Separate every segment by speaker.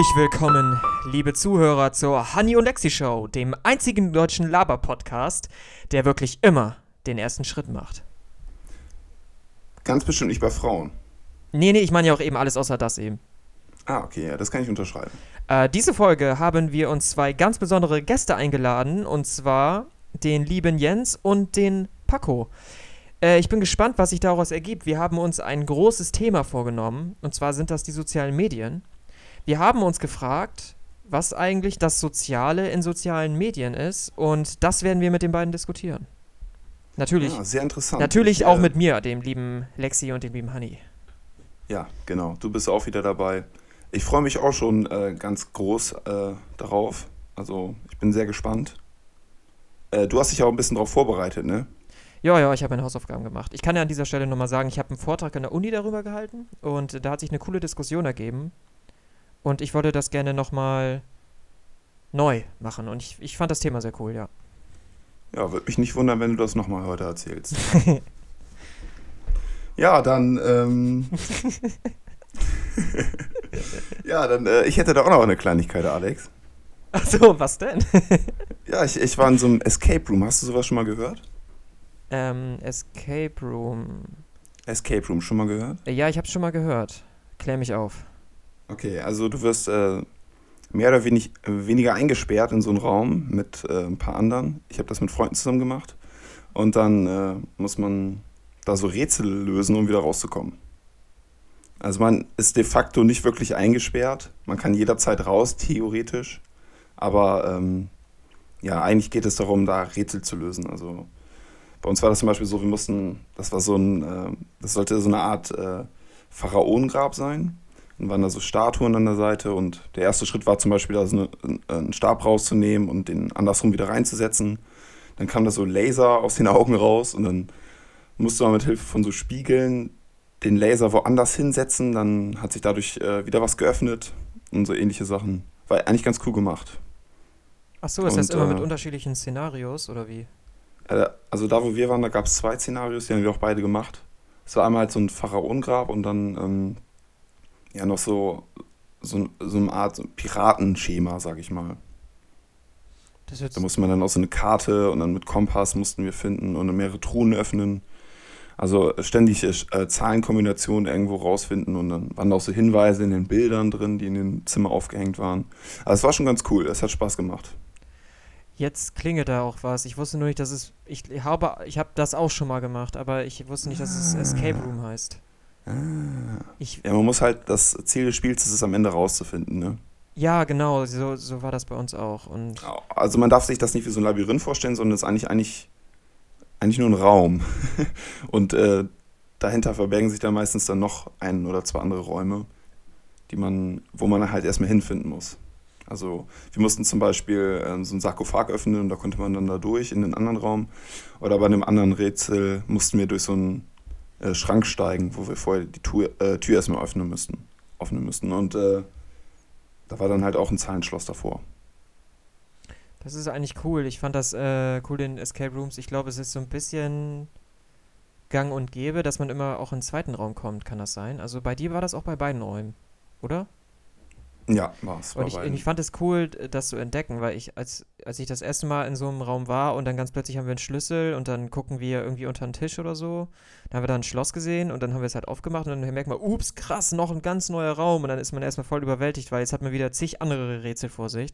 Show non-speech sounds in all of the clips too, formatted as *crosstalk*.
Speaker 1: Herzlich willkommen, liebe Zuhörer, zur Honey und Lexi Show, dem einzigen deutschen Laber-Podcast, der wirklich immer den ersten Schritt macht.
Speaker 2: Ganz bestimmt nicht bei Frauen.
Speaker 1: Nee, nee, ich meine ja auch eben alles außer das eben.
Speaker 2: Ah, okay, ja, das kann ich unterschreiben.
Speaker 1: Äh, diese Folge haben wir uns zwei ganz besondere Gäste eingeladen, und zwar den lieben Jens und den Paco. Äh, ich bin gespannt, was sich daraus ergibt. Wir haben uns ein großes Thema vorgenommen, und zwar sind das die sozialen Medien. Wir haben uns gefragt, was eigentlich das Soziale in sozialen Medien ist, und das werden wir mit den beiden diskutieren. Natürlich.
Speaker 2: Ja, sehr interessant.
Speaker 1: Natürlich
Speaker 2: Ich,
Speaker 1: auch
Speaker 2: äh,
Speaker 1: mit mir, dem lieben Lexi und dem lieben Honey.
Speaker 2: Ja, genau. Du bist auch wieder dabei. Ich freue mich auch schon äh, ganz groß äh, darauf. Also, ich bin sehr gespannt. Äh, du hast dich auch ein bisschen darauf vorbereitet, ne?
Speaker 1: Ja, ja, ich habe meine Hausaufgaben gemacht. Ich kann ja an dieser Stelle nochmal sagen, ich habe einen Vortrag an der Uni darüber gehalten und da hat sich eine coole Diskussion ergeben. Und ich wollte das gerne nochmal neu machen. Und ich, ich fand das Thema sehr cool, ja.
Speaker 2: Ja, würde mich nicht wundern, wenn du das nochmal heute erzählst. *laughs* ja, dann. Ähm, *laughs* ja, dann. Äh, ich hätte da auch noch eine Kleinigkeit, Alex.
Speaker 1: Achso, was denn?
Speaker 2: Ja, ich, ich war in so einem Escape Room. Hast du sowas schon mal gehört?
Speaker 1: ähm, Escape Room.
Speaker 2: Escape Room, schon mal gehört?
Speaker 1: Äh, Ja, ich habe schon mal gehört. Klär mich auf.
Speaker 2: Okay, also du wirst äh, mehr oder wenig, weniger eingesperrt in so einen Raum mit äh, ein paar anderen. Ich habe das mit Freunden zusammen gemacht. Und dann äh, muss man da so Rätsel lösen, um wieder rauszukommen. Also man ist de facto nicht wirklich eingesperrt. Man kann jederzeit raus, theoretisch. Aber ähm, ja, eigentlich geht es darum, da Rätsel zu lösen. Also bei uns war das zum Beispiel so, wir mussten, das war so ein, äh, das sollte so eine Art äh, Pharaonengrab sein. Und waren da so Statuen an der Seite und der erste Schritt war zum Beispiel, da so eine, einen Stab rauszunehmen und den andersrum wieder reinzusetzen. Dann kam da so Laser aus den Augen raus und dann musste man mit Hilfe von so Spiegeln den Laser woanders hinsetzen. Dann hat sich dadurch äh, wieder was geöffnet und so ähnliche Sachen. War eigentlich ganz cool gemacht.
Speaker 1: Achso, ist das
Speaker 2: Und,
Speaker 1: immer mit
Speaker 2: äh,
Speaker 1: unterschiedlichen Szenarios oder wie?
Speaker 2: Äh, Also da, wo wir waren, da gab es zwei Szenarios, die haben wir auch beide gemacht. Es war einmal halt so ein Pharaonengrab und dann ähm, ja noch so, so, so eine Art Piratenschema, sag ich mal. Da musste man dann auch so eine Karte und dann mit Kompass mussten wir finden und mehrere Truhen öffnen. Also ständig äh, Zahlenkombinationen irgendwo rausfinden und dann waren da auch so Hinweise in den Bildern drin, die in dem Zimmer aufgehängt waren. Also es war schon ganz cool, es hat Spaß gemacht.
Speaker 1: Jetzt klingelt da auch was. Ich wusste nur nicht, dass es. Ich habe, ich habe das auch schon mal gemacht, aber ich wusste nicht, dass es Escape Room heißt.
Speaker 2: Ah.
Speaker 1: Ich,
Speaker 2: Ja, man muss halt, das Ziel des Spiels ist es am Ende rauszufinden, ne?
Speaker 1: ja, genau, so, so war das bei uns auch. Und
Speaker 2: Also man darf sich das nicht wie so ein Labyrinth vorstellen, sondern es ist eigentlich, eigentlich, eigentlich nur ein Raum. *laughs* Und äh, dahinter verbergen sich dann meistens dann noch ein oder zwei andere Räume, die man, wo man halt erstmal hinfinden muss. Also wir mussten zum Beispiel äh, so einen Sarkophag öffnen und da konnte man dann da durch in den anderen Raum. Oder bei einem anderen Rätsel mussten wir durch so einen äh, Schrank steigen, wo wir vorher die Tür, äh, Tür erstmal öffnen müssten. Öffnen müssten. Und äh, da war dann halt auch ein Zahlenschloss davor.
Speaker 1: das ist eigentlich cool. Ich fand das äh, cool in Escape Rooms. Ich glaube, es ist so ein bisschen gang und gäbe, dass man immer auch in den zweiten Raum kommt, kann das sein? Also bei dir war das auch bei beiden Räumen, oder?
Speaker 2: Ja, war's.
Speaker 1: Und ich, ich fand es cool, das zu entdecken, weil ich, als, als ich das erste Mal in so einem Raum war und dann ganz plötzlich haben wir einen Schlüssel und dann gucken wir irgendwie unter den Tisch oder so, dann haben wir da ein Schloss gesehen und dann haben wir es halt aufgemacht und dann merkt man, ups, krass, noch ein ganz neuer Raum und dann ist man erstmal voll überwältigt, weil jetzt hat man wieder zig andere Rätsel vor sich.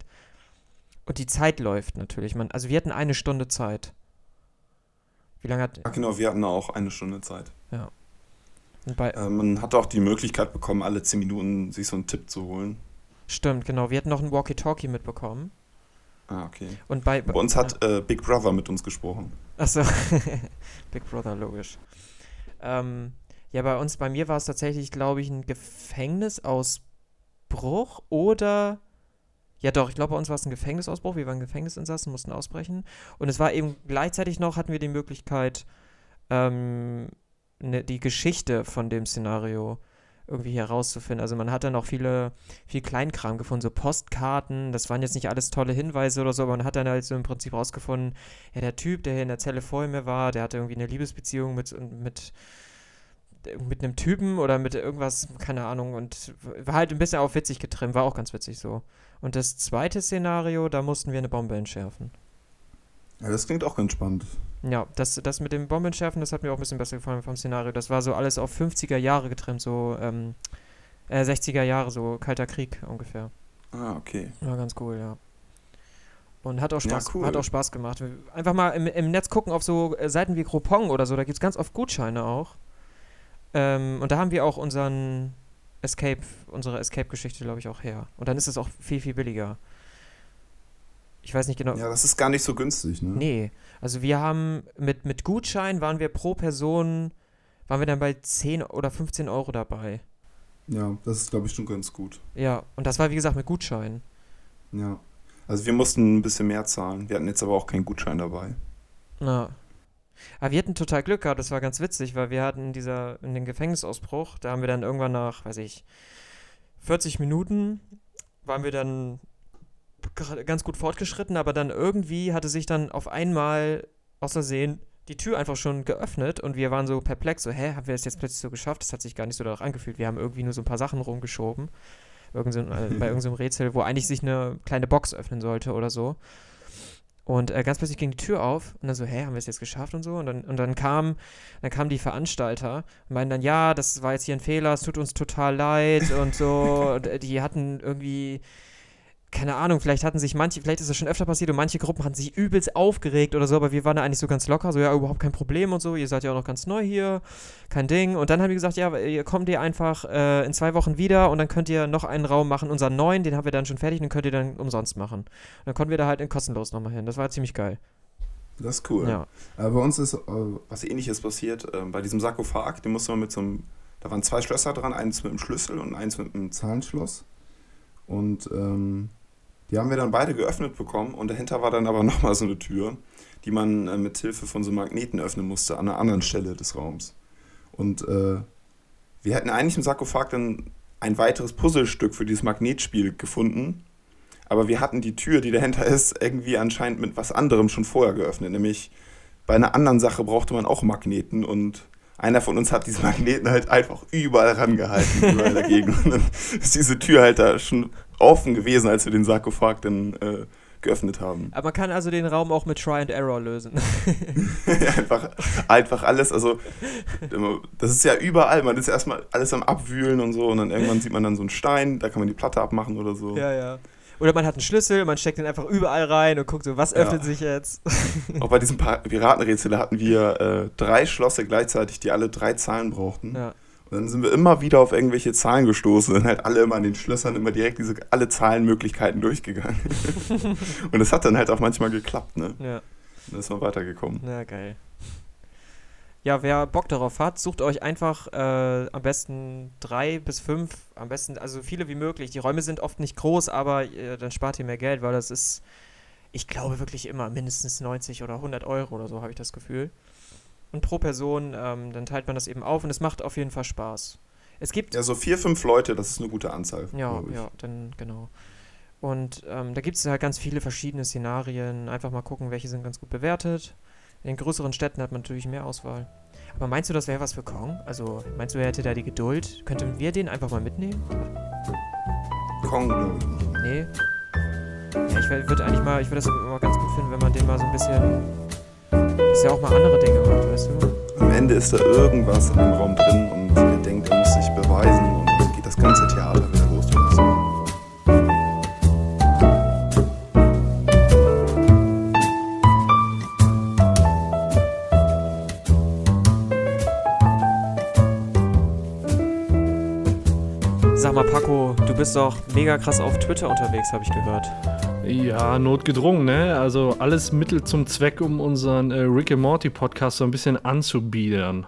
Speaker 1: Und die Zeit läuft natürlich. Man, also wir hatten eine Stunde Zeit. Wie lange hat.
Speaker 2: Ja, genau, wir hatten auch eine Stunde Zeit.
Speaker 1: Bei,
Speaker 2: Äh, man hat auch die Möglichkeit bekommen, alle 10 Minuten sich so einen Tipp zu holen.
Speaker 1: Stimmt, genau. Wir hatten noch ein Walkie-Talkie mitbekommen.
Speaker 2: Ah, okay.
Speaker 1: Und bei.
Speaker 2: Bei uns hat äh, Big Brother mit uns gesprochen.
Speaker 1: Achso, *laughs* Big Brother, logisch. Ähm, ja, bei uns, bei mir war es tatsächlich, glaube ich, ein Gefängnisausbruch oder. Ja, doch, ich glaube, bei uns war es ein Gefängnisausbruch. Wir waren Gefängnisinsassen, mussten ausbrechen. Und es war eben gleichzeitig noch, hatten wir die Möglichkeit, ähm, ne, die Geschichte von dem Szenario irgendwie herauszufinden. Also man hat dann auch viele, viel Kleinkram gefunden, so Postkarten, das waren jetzt nicht alles tolle Hinweise oder so, aber man hat dann halt so im Prinzip rausgefunden, ja, der Typ, der hier in der Zelle vor mir war, der hatte irgendwie eine Liebesbeziehung mit, mit mit einem Typen oder mit irgendwas, keine Ahnung, und war halt ein bisschen auf witzig getrimmt, war auch ganz witzig so. Und das zweite Szenario, da mussten wir eine Bombe entschärfen.
Speaker 2: Ja, das klingt auch ganz spannend.
Speaker 1: Ja, das, das mit dem Bombenschärfen, das hat mir auch ein bisschen besser gefallen vom Szenario. Das war so alles auf 50er Jahre getrimmt, so ähm, äh, 60er Jahre, so Kalter Krieg ungefähr.
Speaker 2: Ah, okay.
Speaker 1: War ganz cool, ja. Und hat auch
Speaker 2: Ja,
Speaker 1: Spaß,
Speaker 2: cool.
Speaker 1: hat auch Spaß gemacht. Einfach mal im, im Netz gucken auf so äh, Seiten wie Groupon oder so, da gibt es ganz oft Gutscheine auch. Ähm, und da haben wir auch unseren Escape, unsere Escape-Geschichte, glaube ich, auch her. Und dann ist es auch viel, viel billiger. Ich weiß nicht genau.
Speaker 2: Ja, das ist gar nicht so günstig, ne?
Speaker 1: Nee, also wir haben mit, mit Gutschein waren wir pro Person, waren wir dann bei 10 oder 15 Euro dabei.
Speaker 2: Ja, das ist, glaube ich, schon ganz gut.
Speaker 1: Ja, und das war wie gesagt mit Gutschein.
Speaker 2: Ja. Also wir mussten ein bisschen mehr zahlen. Wir hatten jetzt aber auch keinen Gutschein dabei.
Speaker 1: Na. Aber wir hatten total Glück gehabt, das war ganz witzig, weil wir hatten in dieser, in den Gefängnisausbruch, da haben wir dann irgendwann nach, weiß ich, 40 Minuten waren wir dann ganz gut fortgeschritten, aber dann irgendwie hatte sich dann auf einmal aus Versehen die Tür einfach schon geöffnet und wir waren so perplex, so, hä, haben wir das jetzt plötzlich so geschafft? Das hat sich gar nicht so danach angefühlt. Wir haben irgendwie nur so ein paar Sachen rumgeschoben. Irgend so, äh, bei irgendeinem Rätsel, wo eigentlich sich eine kleine Box öffnen sollte oder so. Und äh, ganz plötzlich ging die Tür auf und dann so, hä, haben wir es jetzt geschafft und so? Und dann, und dann kam, dann kamen die Veranstalter und meinten dann, ja, das war jetzt hier ein Fehler, es tut uns total leid und so. und, äh, die hatten irgendwie, keine Ahnung, vielleicht hatten sich manche, vielleicht ist das schon öfter passiert und manche Gruppen hatten sich übelst aufgeregt oder so, aber wir waren da eigentlich so ganz locker, so, ja, überhaupt kein Problem und so, ihr seid ja auch noch ganz neu hier, kein Ding. Und dann haben die gesagt, ja, ihr kommt ihr einfach äh, in zwei Wochen wieder und dann könnt ihr noch einen Raum machen, unseren neuen, den haben wir dann schon fertig, den könnt ihr dann umsonst machen. Und dann konnten wir da halt in kostenlos nochmal hin. Das war ziemlich geil.
Speaker 2: Das ist cool.
Speaker 1: Ja.
Speaker 2: Äh, bei uns ist äh, was ähnliches passiert. Äh, bei diesem Sarkophag, den musste man mit so einem, da waren zwei Schlösser dran, eins mit einem Schlüssel und eins mit einem Zahlenschloss. Und ähm, die haben wir dann beide geöffnet bekommen und dahinter war dann aber *laughs* nochmal so eine Tür, die man äh, mit Hilfe von so Magneten öffnen musste an einer anderen Stelle des Raums. Und äh, wir hätten eigentlich im Sarkophag dann ein weiteres Puzzlestück für dieses Magnetspiel gefunden. Aber wir hatten die Tür, die dahinter *laughs* ist, irgendwie anscheinend mit was anderem schon vorher geöffnet. Nämlich bei einer anderen Sache brauchte man auch Magneten und einer von uns hat diese Magneten halt einfach überall rangehalten, überall dagegen. Und dann ist diese Tür halt da schon offen gewesen, als wir den Sarkophag dann äh, geöffnet haben.
Speaker 1: Aber man kann also den Raum auch mit Try and Error lösen. *laughs*
Speaker 2: einfach, einfach alles, also das ist ja überall, man ist erstmal alles am Abwühlen und so und dann irgendwann sieht man dann so einen Stein, da kann man die Platte abmachen oder so.
Speaker 1: ja, ja. Oder man hat einen Schlüssel, man steckt den einfach überall rein und guckt so, was
Speaker 2: Ja.
Speaker 1: öffnet sich jetzt? *laughs*
Speaker 2: Auch bei diesem Piratenrätsel hatten wir äh, drei Schlosse gleichzeitig, die alle drei Zahlen brauchten.
Speaker 1: ja.
Speaker 2: Und dann sind wir immer wieder auf irgendwelche Zahlen gestoßen und halt alle immer an den Schlössern immer direkt diese alle Zahlenmöglichkeiten durchgegangen. *laughs* und das hat dann halt auch manchmal geklappt, ne?
Speaker 1: ja.
Speaker 2: Dann ist man weitergekommen.
Speaker 1: Na, geil. Ja, wer Bock darauf hat, sucht euch einfach äh, am besten drei bis fünf, am besten, also so viele wie möglich. Die Räume sind oft nicht groß, aber äh, dann spart ihr mehr Geld, weil das ist, ich glaube wirklich immer mindestens 90 oder 100 Euro oder so, habe ich das Gefühl. Und pro Person, ähm, dann teilt man das eben auf und es macht auf jeden Fall Spaß. Es gibt
Speaker 2: Ja, so vier, fünf Leute, das ist eine gute Anzahl.
Speaker 1: ja, ja, dann genau. Und ähm, da gibt es halt ganz viele verschiedene Szenarien. Einfach mal gucken, welche sind ganz gut bewertet. In den größeren Städten hat man natürlich mehr Auswahl. Aber meinst du, das wäre was für Kong? Also, meinst du, er hätte da die Geduld? Könnten wir den einfach mal mitnehmen?
Speaker 2: Kong, glaube ich.
Speaker 1: Nee? Ja, ich würde eigentlich mal, ich würde das immer ganz gut finden, wenn man den mal so ein bisschen, dass er auch mal andere Dinge macht, weißt du?
Speaker 2: Am Ende ist da irgendwas in dem Raum drin und er denkt, er muss sich beweisen und dann geht das ganze Theater wieder
Speaker 1: mal, Paco, du bist doch mega krass auf Twitter unterwegs, habe ich gehört.
Speaker 3: Ja, notgedrungen, ne? Also alles Mittel zum Zweck, um unseren äh, Rick and Morty Podcast so ein bisschen anzubiedern.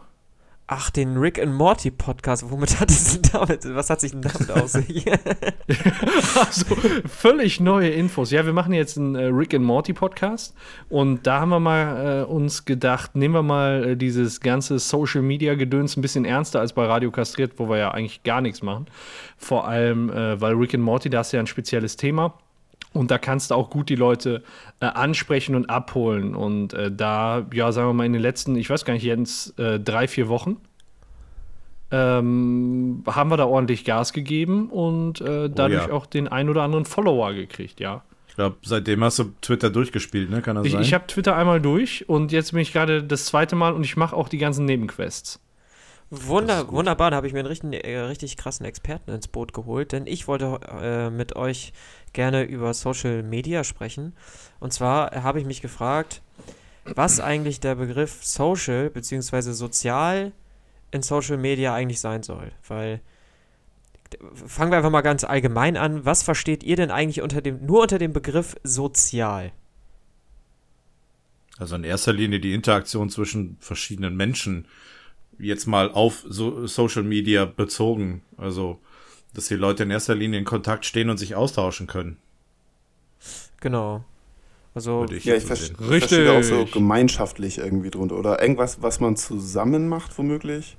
Speaker 1: Ach, den Rick and Morty Podcast, womit hat es denn damit, was hat sich denn damit aus? *laughs* *laughs*
Speaker 3: Also völlig neue Infos. Ja, wir machen jetzt einen äh, Rick and Morty Podcast und da haben wir mal äh, uns gedacht, nehmen wir mal äh, dieses ganze Social Media Gedöns ein bisschen ernster als bei Radio Kastriert, wo wir ja eigentlich gar nichts machen. Vor allem, äh, weil Rick and Morty, da ist ja ein spezielles Thema. Und da kannst du auch gut die Leute äh, ansprechen und abholen. Und äh, da, ja, sagen wir mal, in den letzten, ich weiß gar nicht, jetzt äh, drei, vier Wochen, ähm, haben wir da ordentlich Gas gegeben und äh, dadurch
Speaker 4: ja.
Speaker 3: auch den ein oder anderen Follower gekriegt, ja.
Speaker 4: Ich glaube, seitdem hast du Twitter durchgespielt, ne? Kann das
Speaker 3: Ich,
Speaker 4: sein?
Speaker 3: ich habe Twitter einmal durch und jetzt bin ich gerade das zweite Mal und ich mache auch die ganzen Nebenquests.
Speaker 1: Wunder, wunderbar, da habe ich mir einen richtig, äh, richtig krassen Experten ins Boot geholt, denn ich wollte äh, mit euch gerne über Social Media sprechen. Und zwar habe ich mich gefragt, was eigentlich der Begriff Social bzw. sozial in Social Media eigentlich sein soll. Weil fangen wir einfach mal ganz allgemein an. Was versteht ihr denn eigentlich unter dem, nur unter dem Begriff sozial?
Speaker 4: Also in erster Linie die Interaktion zwischen verschiedenen Menschen jetzt mal auf so Social Media bezogen. Also, dass die Leute in erster Linie in Kontakt stehen und sich austauschen können.
Speaker 1: Genau. Also,
Speaker 4: ich
Speaker 2: Ja, ich
Speaker 4: so
Speaker 2: verstehe auch so gemeinschaftlich irgendwie drunter. Oder irgendwas, was man zusammen macht, womöglich.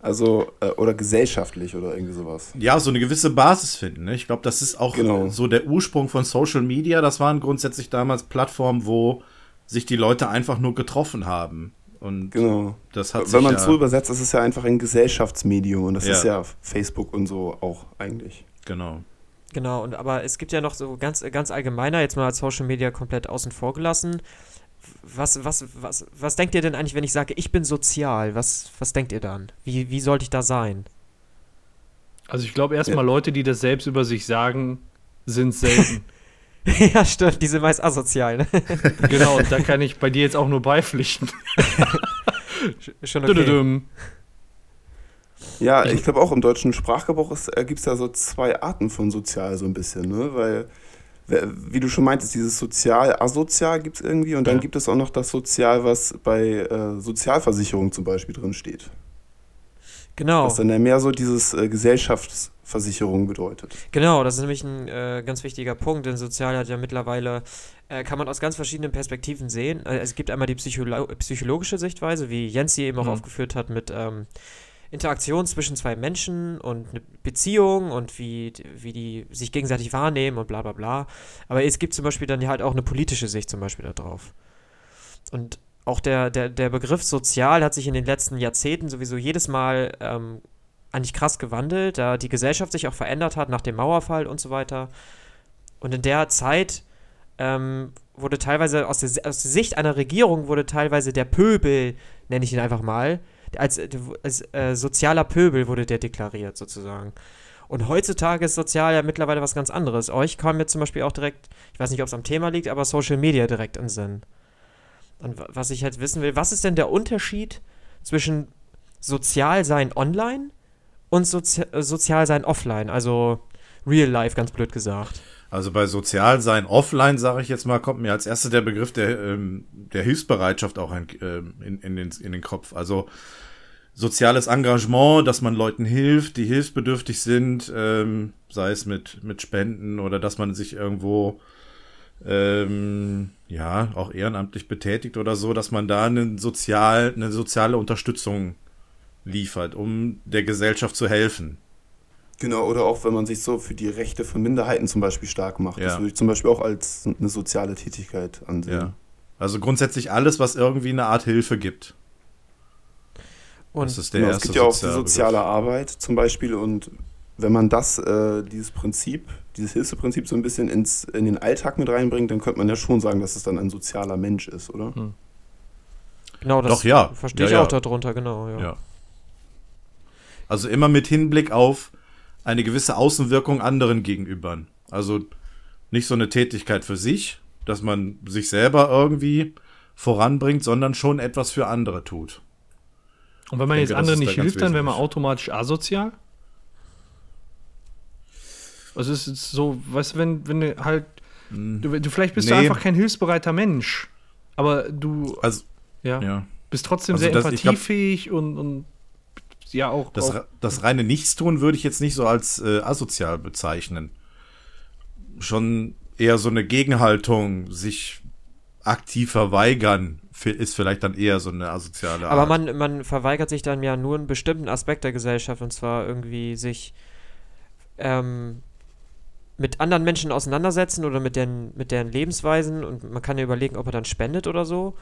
Speaker 2: Also, äh, oder gesellschaftlich oder irgendwie sowas.
Speaker 4: Ja, so eine gewisse Basis finden. Ne? Ich glaube, das ist auch
Speaker 2: Genau.
Speaker 4: so der Ursprung von Social Media. Das waren grundsätzlich damals Plattformen, wo sich die Leute einfach nur getroffen haben. Und
Speaker 2: Genau.
Speaker 4: das hat
Speaker 2: Wenn man
Speaker 4: ja,
Speaker 2: es so übersetzt, ist es ja einfach ein Gesellschaftsmedium. Und das
Speaker 4: Ja.
Speaker 2: ist ja Facebook und so auch eigentlich.
Speaker 4: genau.
Speaker 1: Genau, und aber es gibt ja noch so ganz, ganz allgemeiner, jetzt mal als Social Media komplett außen vor gelassen. Was, was, was, was denkt ihr denn eigentlich, wenn ich sage, ich bin sozial? Was, was denkt ihr dann? Wie, wie sollte ich da sein?
Speaker 3: Also ich glaube erstmal Leute, die das selbst über sich sagen, sind selten. *laughs* *laughs*
Speaker 1: ja, stimmt, die sind meist asozial, ne? *laughs*
Speaker 3: genau, und da kann ich bei dir jetzt auch nur beipflichten. *laughs*
Speaker 1: Schon okay.
Speaker 2: Ja, ich glaube auch im deutschen Sprachgebrauch gibt es ja so zwei Arten von sozial so ein bisschen, ne? Weil, wie du schon meintest, dieses sozial, asozial gibt es irgendwie und dann
Speaker 3: Ja.
Speaker 2: gibt es auch noch das Sozial, was bei äh, Sozialversicherung zum Beispiel drin steht.
Speaker 1: Genau,
Speaker 2: Was dann ja mehr so dieses äh, Gesellschaftsversicherung bedeutet.
Speaker 1: genau, das ist nämlich ein äh, ganz wichtiger Punkt, denn sozial hat ja mittlerweile, äh, kann man aus ganz verschiedenen Perspektiven sehen. Äh, es gibt einmal die Psycholo psychologische Sichtweise, wie Jens hier eben auch
Speaker 3: Mhm.
Speaker 1: aufgeführt hat, mit ähm, Interaktion zwischen zwei Menschen und eine Beziehung und wie, wie die sich gegenseitig wahrnehmen und bla bla bla. Aber es gibt zum Beispiel dann halt auch eine politische Sicht zum Beispiel da drauf. Und auch der, der, der Begriff sozial hat sich in den letzten Jahrzehnten sowieso jedes Mal ähm, eigentlich krass gewandelt, da die Gesellschaft sich auch verändert hat nach dem Mauerfall und so weiter. Und in der Zeit ähm, wurde teilweise aus der, aus der Sicht einer Regierung wurde teilweise der Pöbel, nenne ich ihn einfach mal, als, als äh, sozialer Pöbel wurde der deklariert sozusagen. Und heutzutage ist sozial ja mittlerweile was ganz anderes. Euch kam jetzt zum Beispiel auch direkt, ich weiß nicht, ob es am Thema liegt, aber Social Media direkt in Sinn. Und wa- was ich halt wissen will, was ist denn der Unterschied zwischen sozial sein online und Sozi sozial sein offline? Also real life, ganz blöd gesagt.
Speaker 4: Also bei Sozialsein offline, sage ich jetzt mal, kommt mir als erstes der Begriff der, ähm, der Hilfsbereitschaft auch ein, ähm, in, in, den, in den Kopf. Also soziales Engagement, dass man Leuten hilft, die hilfsbedürftig sind, ähm, sei es mit, mit Spenden oder dass man sich irgendwo ähm, ja auch ehrenamtlich betätigt oder so, dass man da eine, sozial, eine soziale Unterstützung liefert, um der Gesellschaft zu helfen.
Speaker 2: Genau, oder auch wenn man sich so für die Rechte von Minderheiten zum Beispiel stark macht. Das
Speaker 4: Ja.
Speaker 2: würde ich zum Beispiel auch als eine soziale Tätigkeit ansehen.
Speaker 4: Ja. Also grundsätzlich alles, was irgendwie eine Art Hilfe gibt.
Speaker 1: Und
Speaker 4: das ist der
Speaker 2: Genau, es
Speaker 4: erste
Speaker 2: gibt ja auch die soziale Arbeit zum Beispiel und wenn man das, äh, dieses Prinzip, dieses Hilfeprinzip so ein bisschen ins, in den Alltag mit reinbringt, dann könnte man ja schon sagen, dass es dann ein sozialer Mensch ist, oder?
Speaker 1: genau das
Speaker 4: Doch, ja.
Speaker 1: verstehe
Speaker 4: Ja,
Speaker 1: ich
Speaker 4: ja.
Speaker 1: auch darunter, genau. Ja.
Speaker 4: Also immer mit Hinblick auf eine gewisse Außenwirkung anderen gegenüber. Also nicht so eine Tätigkeit für sich, dass man sich selber irgendwie voranbringt, sondern schon etwas für andere tut.
Speaker 3: Und wenn man jetzt
Speaker 4: denke, das
Speaker 3: anderen
Speaker 4: da
Speaker 3: nicht hilft, dann wäre man automatisch asozial? Also es ist so, weißt du, wenn, wenn du halt, du, du vielleicht bist du
Speaker 4: Nee.
Speaker 3: einfach kein hilfsbereiter Mensch, aber du
Speaker 4: Also,
Speaker 3: ja,
Speaker 4: ja.
Speaker 3: bist trotzdem
Speaker 4: Also
Speaker 3: sehr
Speaker 4: das- ich glaub-
Speaker 3: empathiefähig und, und ja auch,
Speaker 4: Das,
Speaker 3: auch
Speaker 4: das reine Nichtstun würde ich jetzt nicht so als äh, asozial bezeichnen. Schon eher so eine Gegenhaltung, sich aktiv verweigern, ist vielleicht dann eher so eine asoziale Art.
Speaker 1: Aber man, man verweigert sich dann ja nur einen bestimmten Aspekt der Gesellschaft und zwar irgendwie sich ähm, mit anderen Menschen auseinandersetzen oder mit deren, mit deren Lebensweisen und man kann ja überlegen, ob er dann spendet oder so.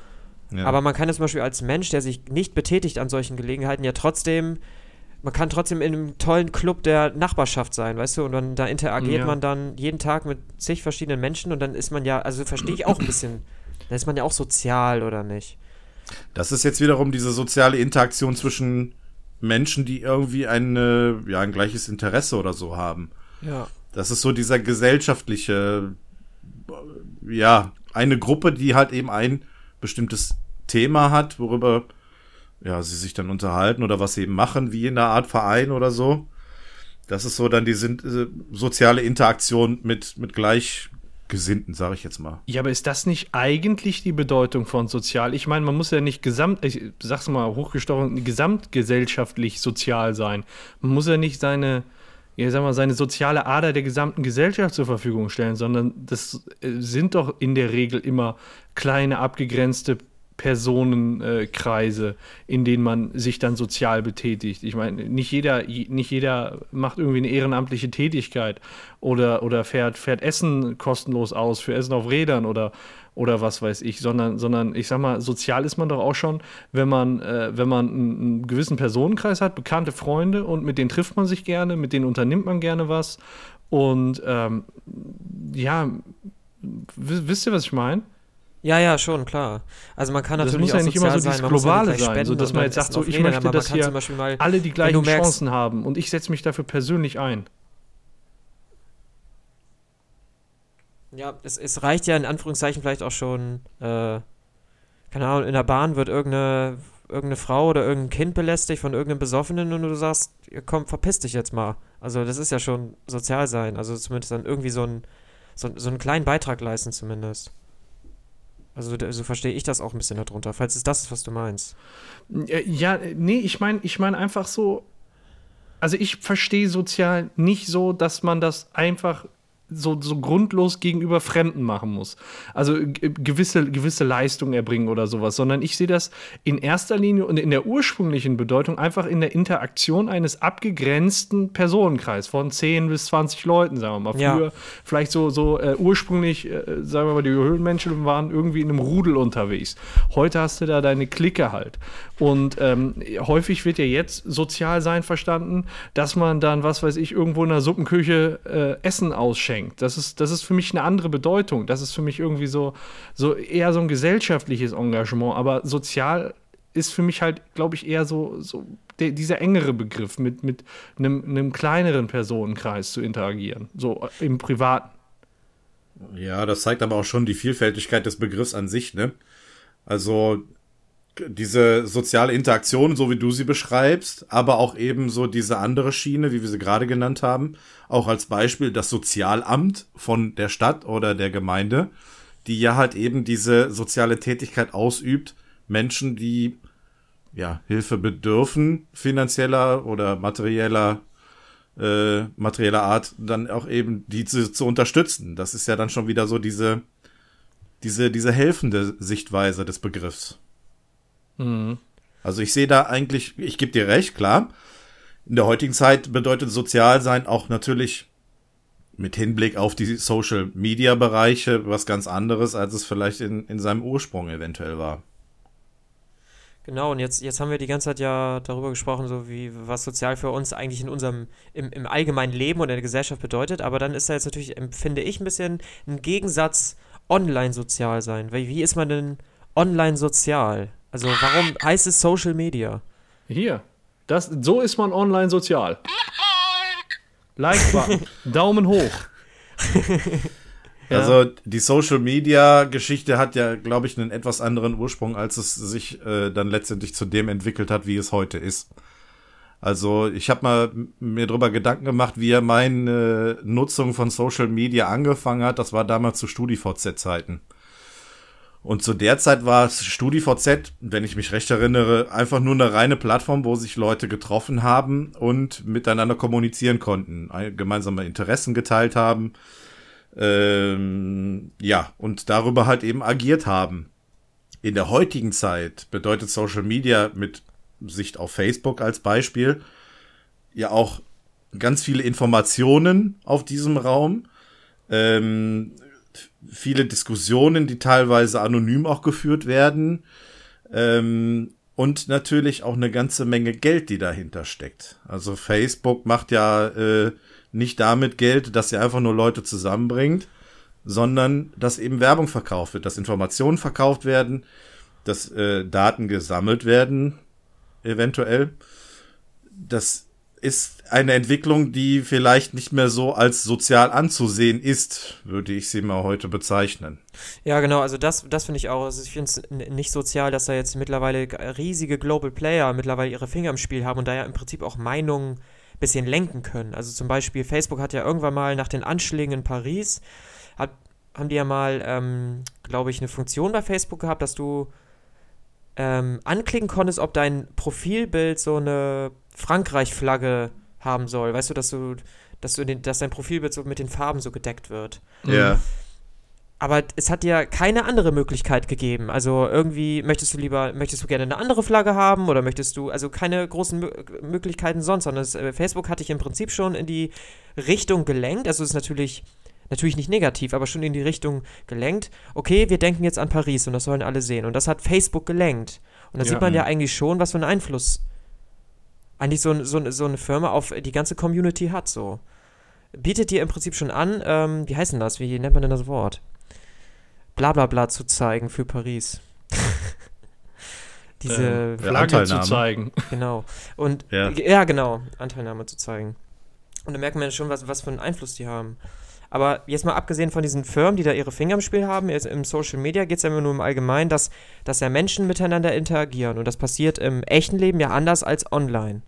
Speaker 4: Ja.
Speaker 1: Aber man kann ja zum Beispiel als Mensch, der sich nicht betätigt an solchen Gelegenheiten, ja trotzdem man kann trotzdem in einem tollen Club der Nachbarschaft sein, weißt du, und dann da interagiert
Speaker 3: Ja.
Speaker 1: man dann jeden Tag mit zig verschiedenen Menschen und dann ist man ja, also verstehe ich auch ein bisschen, dann ist man ja auch sozial, oder nicht?
Speaker 4: Das ist jetzt wiederum diese soziale Interaktion zwischen Menschen, die irgendwie eine, ja, ein gleiches Interesse oder so haben.
Speaker 1: Ja.
Speaker 4: Das ist so dieser gesellschaftliche, ja, eine Gruppe, die halt eben ein bestimmtes Thema hat, worüber ja, sie sich dann unterhalten oder was sie eben machen, wie in einer Art Verein oder so. Das ist so dann die sind, äh, soziale Interaktion mit, mit Gleichgesinnten, sage ich jetzt mal.
Speaker 3: Ja, aber ist das nicht eigentlich die Bedeutung von sozial? Ich meine, man muss ja nicht gesamt, ich sag's mal hochgestochen, gesamtgesellschaftlich sozial sein. Man muss ja nicht seine, ja, sag mal, seine soziale Ader der gesamten Gesellschaft zur Verfügung stellen, sondern das äh, sind doch in der Regel immer kleine, abgegrenzte Personenkreise, in denen man sich dann sozial betätigt. Ich meine, nicht jeder, nicht jeder macht irgendwie eine ehrenamtliche Tätigkeit oder, oder fährt, fährt Essen kostenlos aus für Essen auf Rädern oder, oder was weiß ich, sondern, sondern ich sag mal, sozial ist man doch auch schon, wenn man, äh, wenn man einen, einen gewissen Personenkreis hat, bekannte Freunde und mit denen trifft man sich gerne, mit denen unternimmt man gerne was. Und ähm, ja, wisst ihr, was ich meine?
Speaker 1: Ja, ja, schon, klar. Also man kann
Speaker 3: Das
Speaker 1: natürlich
Speaker 3: muss ja
Speaker 1: auch
Speaker 3: nicht immer so dieses
Speaker 1: sein,
Speaker 3: Globale sein,
Speaker 1: spenden
Speaker 3: so dass man jetzt sagt, so, ich
Speaker 1: Rädern,
Speaker 3: möchte, dass hier
Speaker 1: mal,
Speaker 3: alle die gleichen
Speaker 1: merkst-
Speaker 3: Chancen haben und ich setze mich dafür persönlich ein.
Speaker 1: Ja, es, es reicht ja in Anführungszeichen vielleicht auch schon, äh, keine Ahnung, in der Bahn wird irgendeine, irgendeine Frau oder irgendein Kind belästigt von irgendeinem Besoffenen und du sagst, komm, verpiss dich jetzt mal. Also das ist ja schon sozial sein. Also zumindest dann irgendwie so, ein, so, so einen kleinen Beitrag leisten zumindest. Also so verstehe ich das auch ein bisschen darunter, falls es das ist, was du meinst.
Speaker 3: Äh, Ja, nee, ich meine ich mein einfach so, also ich verstehe sozial nicht so, dass man das einfach so, so grundlos gegenüber Fremden machen muss. Also g- gewisse, gewisse Leistungen erbringen oder sowas, sondern ich sehe das in erster Linie und in der ursprünglichen Bedeutung einfach in der Interaktion eines abgegrenzten Personenkreis von 10 bis 20 Leuten, sagen wir mal.
Speaker 1: Ja.
Speaker 3: Früher vielleicht so, so äh, ursprünglich, äh, sagen wir mal, die Höhlenmenschen waren irgendwie in einem Rudel unterwegs. Heute hast du da deine Clique halt. Und ähm, häufig wird ja jetzt sozial sein verstanden, dass man dann, was weiß ich, irgendwo in einer Suppenküche äh, Essen ausschenkt. Das ist, das ist für mich eine andere Bedeutung. Das ist für mich irgendwie so, so eher so ein gesellschaftliches Engagement. Aber sozial ist für mich halt, glaube ich, eher so, so der, dieser engere Begriff, mit, mit einem, einem kleineren Personenkreis zu interagieren. So im Privaten.
Speaker 4: Ja, das zeigt aber auch schon die Vielfältigkeit des Begriffs an sich, ne? Also diese soziale Interaktion, so wie du sie beschreibst, aber auch eben so diese andere Schiene, wie wir sie gerade genannt haben, auch als Beispiel das Sozialamt von der Stadt oder der Gemeinde, die ja halt eben diese soziale Tätigkeit ausübt, Menschen, die ja Hilfe bedürfen, finanzieller oder materieller äh, materieller Art dann auch eben die zu, zu unterstützen. Das ist ja dann schon wieder so diese, diese, diese helfende Sichtweise des Begriffs. Also ich sehe da eigentlich, ich gebe dir recht, klar. In der heutigen Zeit bedeutet Sozialsein auch natürlich mit Hinblick auf die Social Media Bereiche was ganz anderes, als es vielleicht in, in seinem Ursprung eventuell war.
Speaker 1: Genau, und jetzt, jetzt haben wir die ganze Zeit ja darüber gesprochen, so wie was sozial für uns eigentlich in unserem, im, im allgemeinen Leben oder in der Gesellschaft bedeutet, aber dann ist da jetzt natürlich, empfinde ich, ein bisschen ein Gegensatz online sozial sein. Weil wie ist man denn online sozial? Also warum heißt es Social Media?
Speaker 3: Hier. Das, so ist man online sozial. Like-Button. Daumen hoch. *laughs* Ja.
Speaker 4: Also die Social Media Geschichte hat ja, glaube ich, einen etwas anderen Ursprung, als es sich äh, dann letztendlich zu dem entwickelt hat, wie es heute ist. Also ich habe mal mir drüber Gedanken gemacht, wie meine Nutzung von Social Media angefangen hat. Das war damals zu StudiVZ-Zeiten. Und zu der Zeit war StudiVZ, wenn ich mich recht erinnere, einfach nur eine reine Plattform, wo sich Leute getroffen haben und miteinander kommunizieren konnten, ein- gemeinsame Interessen geteilt haben ähm, ja, und darüber halt eben agiert haben. In der heutigen Zeit bedeutet Social Media mit Sicht auf Facebook als Beispiel ja auch ganz viele Informationen auf diesem Raum, ähm, viele Diskussionen, die teilweise anonym auch geführt werden, ähm, und natürlich auch eine ganze Menge Geld, die dahinter steckt. Also Facebook macht ja äh, nicht damit Geld, dass sie einfach nur Leute zusammenbringt, sondern dass eben Werbung verkauft wird, dass Informationen verkauft werden, dass äh, Daten gesammelt werden, eventuell. Das ist eine Entwicklung, die vielleicht nicht mehr so als sozial anzusehen ist, würde ich sie mal heute bezeichnen.
Speaker 1: Ja, genau, also das, das finde ich auch. Also ich finde es nicht sozial, dass da jetzt mittlerweile riesige Global Player mittlerweile ihre Finger im Spiel haben und da ja im Prinzip auch Meinungen ein bisschen lenken können. Also zum Beispiel Facebook hat ja irgendwann mal nach den Anschlägen in Paris, hat, haben die ja mal, ähm, glaube ich, eine Funktion bei Facebook gehabt, dass du ähm, anklicken konntest, ob dein Profilbild so eine Frankreich-Flagge haben soll. Weißt du, dass du, dass du den, dass dein Profilbild so mit den Farben so gedeckt wird.
Speaker 4: Ja.
Speaker 1: Aber es hat dir keine andere Möglichkeit gegeben. Also irgendwie möchtest du lieber, möchtest du gerne eine andere Flagge haben oder möchtest du, also keine großen Mö Möglichkeiten sonst, sondern das, äh, Facebook hat dich im Prinzip schon in die Richtung gelenkt. Also es ist natürlich, natürlich nicht negativ, aber schon in die Richtung gelenkt. Okay, wir denken jetzt an Paris und das sollen alle sehen. Und das hat Facebook gelenkt. Und da
Speaker 3: Ja.
Speaker 1: sieht man ja eigentlich schon, was für einen Einfluss eigentlich so, so, so eine Firma auf die ganze Community hat. So. Bietet dir im Prinzip schon an, ähm, wie heißt denn das? Wie nennt man denn das Wort? Blablabla bla, bla zu zeigen für Paris. *laughs* Diese,
Speaker 3: Ähm, Flagge zu
Speaker 4: Anteilnahme.
Speaker 3: zeigen. *laughs*
Speaker 1: genau. Und
Speaker 4: Ja.
Speaker 1: ja. genau, Anteilnahme zu zeigen. Und da merkt man schon, was, was für einen Einfluss die haben. Aber jetzt mal abgesehen von diesen Firmen, die da ihre Finger im Spiel haben, jetzt im Social Media geht es ja immer nur im Allgemeinen, dass, dass ja Menschen miteinander interagieren. Und das passiert im echten Leben ja anders als online.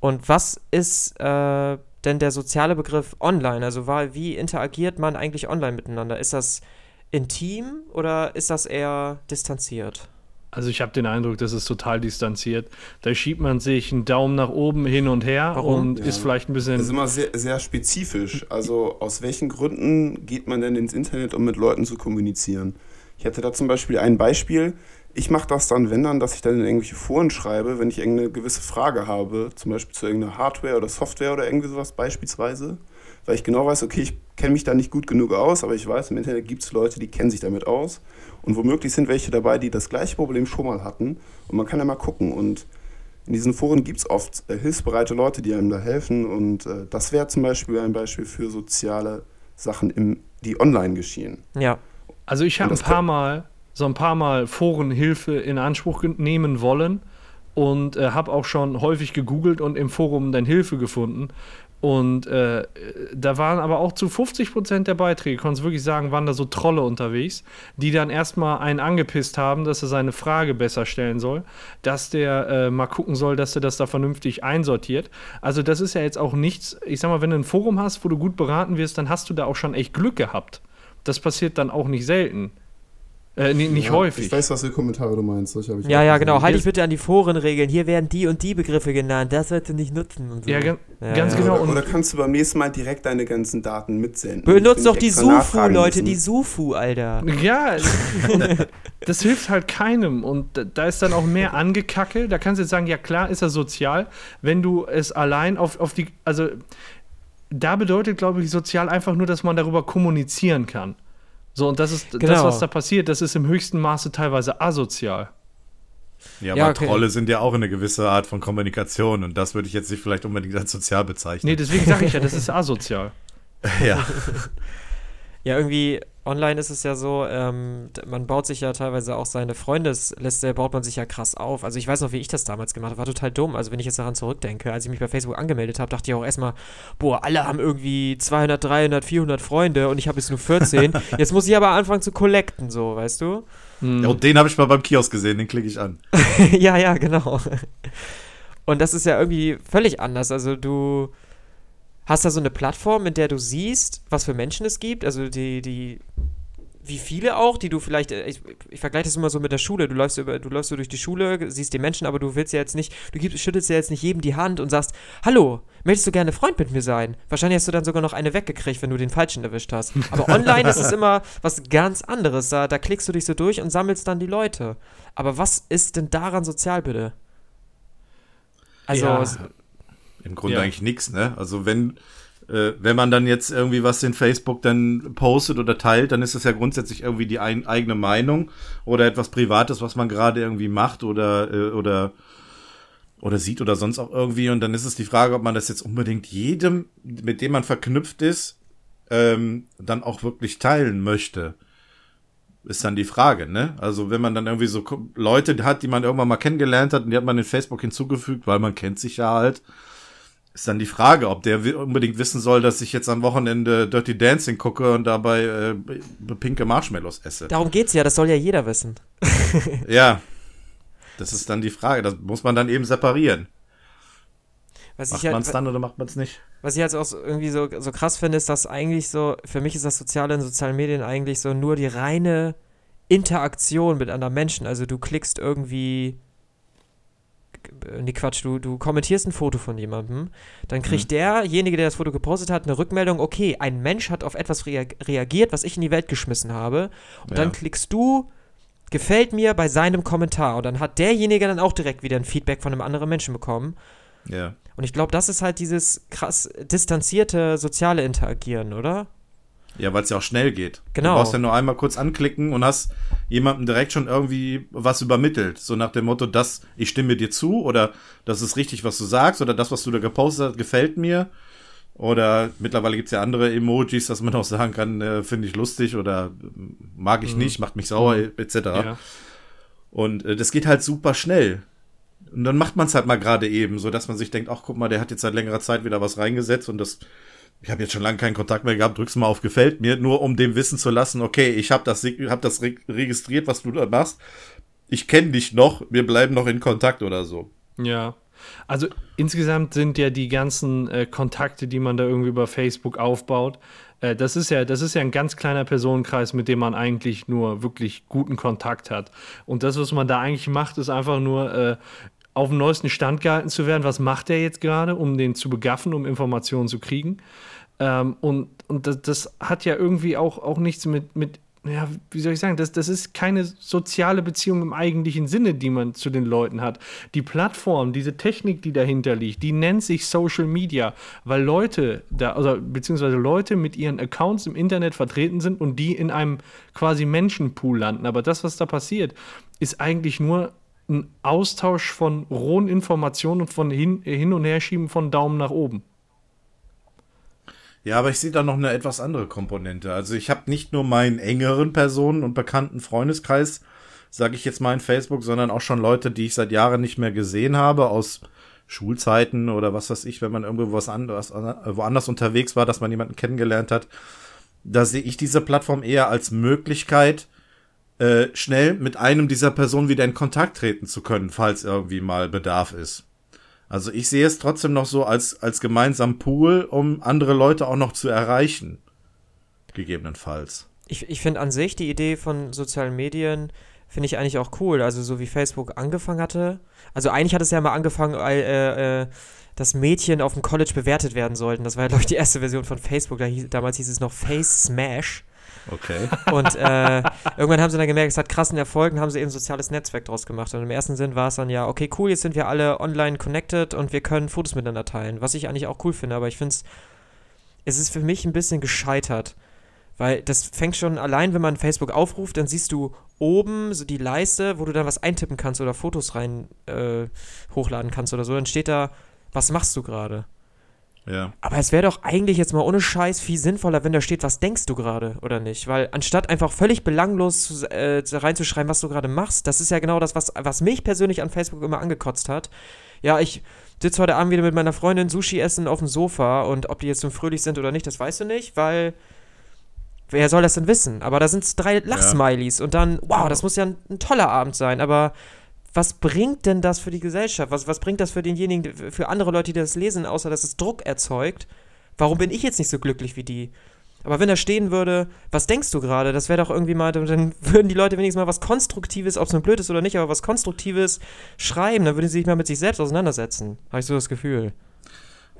Speaker 1: Und was ist äh, denn der soziale Begriff online? Also war, wie interagiert man eigentlich online miteinander? Ist das intim oder ist das eher distanziert?
Speaker 3: Also ich habe den Eindruck, das ist total distanziert. Da schiebt man sich einen Daumen nach oben hin und her
Speaker 1: Warum?
Speaker 3: und
Speaker 2: Ja.
Speaker 3: ist vielleicht ein
Speaker 2: Das ist
Speaker 3: bisschen.
Speaker 2: immer sehr, sehr spezifisch. Also aus welchen Gründen geht man denn ins Internet, um mit Leuten zu kommunizieren? Ich hatte da zum Beispiel ein Beispiel. Ich mache das dann, wenn dann, dass ich dann in irgendwelche Foren schreibe, wenn ich irgendeine gewisse Frage habe, zum Beispiel zu irgendeiner Hardware oder Software oder irgendwie sowas beispielsweise, weil ich genau weiß, okay, ich kenne mich da nicht gut genug aus, aber ich weiß, im Internet gibt es Leute, die kennen sich damit aus und womöglich sind welche dabei, die das gleiche Problem schon mal hatten und man kann ja mal gucken und in diesen Foren gibt es oft äh, hilfsbereite Leute, die einem da helfen. Und äh, das wäre zum Beispiel ein Beispiel für soziale Sachen, im, die online geschehen.
Speaker 1: Ja.
Speaker 3: Also ich habe ein paar Mal, so ein paar Mal Forenhilfe in Anspruch nehmen wollen und äh, habe auch schon häufig gegoogelt und im Forum dann Hilfe gefunden. Und äh, da waren aber auch zu 50 Prozent der Beiträge, konntest wirklich sagen, waren da so Trolle unterwegs, die dann erstmal einen angepisst haben, dass er seine Frage besser stellen soll, dass der äh, mal gucken soll, dass er das da vernünftig einsortiert. Also das ist ja jetzt auch nichts, ich sag mal, wenn du ein Forum hast, wo du gut beraten wirst, dann hast du da auch schon echt Glück gehabt. Das passiert dann auch nicht selten. Äh, nee, nicht
Speaker 2: Ja,
Speaker 3: häufig.
Speaker 2: Ich weiß, was für Kommentare du meinst. Solche habe ich
Speaker 1: Ja, ja,
Speaker 2: gesehen.
Speaker 1: genau. Halt dich bitte an die Forenregeln. Hier werden die und die Begriffe genannt. Das sollst du nicht nutzen. Und so.
Speaker 3: Ja, gan
Speaker 1: Ja,
Speaker 3: ganz
Speaker 1: ja.
Speaker 3: genau.
Speaker 2: Oder,
Speaker 3: Und
Speaker 2: oder kannst du beim nächsten Mal direkt deine ganzen Daten mitsenden?
Speaker 1: Benutzt doch die Sufu, Leute.
Speaker 2: müssen.
Speaker 1: Die Sufu, Alter.
Speaker 3: Ja, *laughs* das hilft halt keinem. Und da- da ist dann auch mehr Angekacke. Da kannst du jetzt sagen, ja klar, ist er sozial, wenn du es allein auf, auf die. Also da bedeutet, glaube ich, sozial einfach nur, dass man darüber kommunizieren kann. So, und das ist das,
Speaker 1: Genau.
Speaker 3: was da passiert, das ist im höchsten Maße teilweise asozial.
Speaker 4: Ja,
Speaker 1: Ja,
Speaker 4: aber
Speaker 1: okay.
Speaker 4: Trolle sind ja auch eine gewisse Art von Kommunikation und das würde ich jetzt nicht vielleicht unbedingt als sozial bezeichnen.
Speaker 3: Nee, deswegen sage ich ja, das ist asozial. *laughs*
Speaker 4: ja. *laughs*
Speaker 1: Ja, irgendwie online ist es ja so, ähm, man baut sich ja teilweise auch seine Freundesliste, baut man sich ja krass auf. Also ich weiß noch, wie ich das damals gemacht habe, war total dumm. Also wenn ich jetzt daran zurückdenke, als ich mich bei Facebook angemeldet habe, dachte ich auch erstmal, boah, alle haben irgendwie 200, 300, 400 Freunde und ich habe jetzt nur 14. *laughs* jetzt muss ich aber anfangen zu collecten, so, weißt du?
Speaker 3: Hm.
Speaker 4: ja und den habe ich mal beim Kiosk gesehen, den klicke ich an. *laughs*
Speaker 1: ja, ja, genau. Und das ist ja irgendwie völlig anders. Also du hast da so eine Plattform, in der du siehst, was für Menschen es gibt. Also die, die, wie viele auch, die du vielleicht, äh, ich, ich vergleiche das immer so mit der Schule. Du läufst über, du läufst so durch die Schule, siehst die Menschen, aber du willst ja jetzt nicht, du gibst, schüttelst ja jetzt nicht jedem die Hand und sagst, hallo, möchtest du gerne Freund mit mir sein? Wahrscheinlich hast du dann sogar noch eine weggekriegt, wenn du den Falschen erwischt hast. Aber *laughs* online ist es immer was ganz anderes. Da, da klickst du dich so durch und sammelst dann die Leute. Aber was ist denn daran sozial, bitte? Also,
Speaker 3: Ja.
Speaker 4: Im Grunde
Speaker 3: Ja.
Speaker 4: eigentlich nichts, ne? Also wenn äh, wenn man dann jetzt irgendwie was in Facebook dann postet oder teilt, dann ist das ja grundsätzlich irgendwie die ein, eigene Meinung oder etwas Privates, was man gerade irgendwie macht oder, äh, oder, oder sieht oder sonst auch irgendwie. Und dann ist es die Frage, ob man das jetzt unbedingt jedem, mit dem man verknüpft ist, ähm, dann auch wirklich teilen möchte. Ist dann die Frage, ne? Also wenn man dann irgendwie so Leute hat, die man irgendwann mal kennengelernt hat und die hat man in Facebook hinzugefügt, weil man kennt sich ja halt, ist dann die Frage, ob der unbedingt wissen soll, dass ich jetzt am Wochenende Dirty Dancing gucke und dabei äh, pinke Marshmallows esse.
Speaker 1: Darum geht's ja, das soll ja jeder wissen. *laughs*
Speaker 4: ja. Das ist dann die Frage, das muss man dann eben separieren.
Speaker 1: Was
Speaker 4: macht
Speaker 1: halt,
Speaker 4: man es dann oder macht man es nicht?
Speaker 1: Was ich jetzt auch so irgendwie so, so krass finde, ist, dass eigentlich so, für mich ist das Soziale in sozialen Medien eigentlich so nur die reine Interaktion mit anderen Menschen. Also du klickst irgendwie nee, Quatsch, du, du kommentierst ein Foto von jemandem, dann kriegt mhm. derjenige, der das Foto gepostet hat, eine Rückmeldung, okay, ein Mensch hat auf etwas rea reagiert, was ich in die Welt geschmissen habe. Und ja. dann klickst du, gefällt mir bei seinem Kommentar. Und dann hat derjenige dann auch direkt wieder ein Feedback von einem anderen Menschen bekommen.
Speaker 4: Ja.
Speaker 1: Und ich glaube, das ist halt dieses krass distanzierte soziale Interagieren, oder?
Speaker 4: Ja, weil es ja auch schnell geht.
Speaker 1: Genau.
Speaker 4: Du brauchst ja nur einmal kurz anklicken und hast jemandem direkt schon irgendwie was übermittelt. So nach dem Motto, das, ich stimme dir zu oder das ist richtig, was du sagst oder das, was du da gepostet hast, gefällt mir. Oder mittlerweile gibt es ja andere Emojis, dass man auch sagen kann, äh, finde ich lustig oder mag ich mhm. nicht, macht mich sauer, mhm. etc. Ja. Und äh, das geht halt super schnell. Und dann macht man es halt mal gerade eben, so dass man sich denkt, ach guck mal, der hat jetzt seit längerer Zeit wieder was reingesetzt und das ich habe jetzt schon lange keinen Kontakt mehr gehabt, drückst mal auf gefällt mir, nur um dem wissen zu lassen, okay, ich habe das, hab das registriert, was du da machst. Ich kenne dich noch, wir bleiben noch in Kontakt oder so.
Speaker 3: Ja. Also insgesamt sind ja die ganzen äh, Kontakte, die man da irgendwie über Facebook aufbaut, äh, das ist ja, das ist ja ein ganz kleiner Personenkreis, mit dem man eigentlich nur wirklich guten Kontakt hat. Und das, was man da eigentlich macht, ist einfach nur äh, auf dem neuesten Stand gehalten zu werden. Was macht er jetzt gerade, um den zu begaffen, um Informationen zu kriegen? Ähm, und und das, das, hat ja irgendwie auch, auch nichts mit, mit, ja, wie soll ich sagen, das, das ist keine soziale Beziehung im eigentlichen Sinne, die man zu den Leuten hat. Die Plattform, diese Technik, die dahinter liegt, die nennt sich Social Media, weil Leute da, also beziehungsweise Leute mit ihren Accounts im Internet vertreten sind und die in einem quasi Menschenpool landen. Aber das, was da passiert, ist eigentlich nur ein Austausch von rohen Informationen und von hin, hin und her schieben von Daumen nach oben.
Speaker 4: Ja, aber ich sehe da noch eine etwas andere Komponente. Also ich habe nicht nur meinen engeren Personen und bekannten Freundeskreis, sage ich jetzt mal in Facebook, sondern auch schon Leute, die ich seit Jahren nicht mehr gesehen habe, aus Schulzeiten oder was weiß ich, wenn man irgendwo was anderes, woanders unterwegs war, dass man jemanden kennengelernt hat. Da sehe ich diese Plattform eher als Möglichkeit, äh, schnell mit einem dieser Personen wieder in Kontakt treten zu können, falls irgendwie mal Bedarf ist. Also ich sehe es trotzdem noch so als, als gemeinsam Pool, um andere Leute auch noch zu erreichen. Gegebenenfalls.
Speaker 1: Ich, ich finde an sich die Idee von sozialen Medien, finde ich eigentlich auch cool. Also so wie Facebook angefangen hatte. Also eigentlich hat es ja mal angefangen, äh, äh, dass Mädchen auf dem College bewertet werden sollten. Das war ja, glaube ich, die erste Version von Facebook. Da hieß, damals hieß es noch Face Smash.
Speaker 4: Okay. *laughs*
Speaker 1: Und äh, irgendwann haben sie dann gemerkt, es hat krassen Erfolg und haben sie eben ein soziales Netzwerk draus gemacht. Und im ersten Sinn war es dann ja, okay, cool, jetzt sind wir alle online connected und wir können Fotos miteinander teilen. Was ich eigentlich auch cool finde, aber ich finde es, es ist für mich ein bisschen gescheitert. Weil das fängt schon allein, wenn man Facebook aufruft, dann siehst du oben so die Leiste, wo du dann was eintippen kannst oder Fotos rein äh, hochladen kannst oder so. Dann steht da, was machst du gerade?
Speaker 4: Ja.
Speaker 1: Aber es wäre doch eigentlich jetzt mal ohne Scheiß viel sinnvoller, wenn da steht, was denkst du gerade oder nicht? Weil anstatt einfach völlig belanglos äh, reinzuschreiben, was du gerade machst, das ist ja genau das, was, was mich persönlich an Facebook immer angekotzt hat. Ja, ich sitze heute Abend wieder mit meiner Freundin Sushi essen auf dem Sofa und ob die jetzt nun fröhlich sind oder nicht, das weißt du nicht, weil wer soll das denn wissen? Aber da sind drei Lachsmilies ja. und dann, wow, das muss ja ein, ein toller Abend sein, aber was bringt denn das für die Gesellschaft? Was, was bringt das für denjenigen, für andere Leute, die das lesen, außer dass es Druck erzeugt? Warum bin ich jetzt nicht so glücklich wie die? Aber wenn da stehen würde, was denkst du gerade, das wäre doch irgendwie mal, dann würden die Leute wenigstens mal was Konstruktives, ob es nur blöd ist oder nicht, aber was Konstruktives schreiben, dann würden sie sich mal mit sich selbst auseinandersetzen. Habe ich so das Gefühl.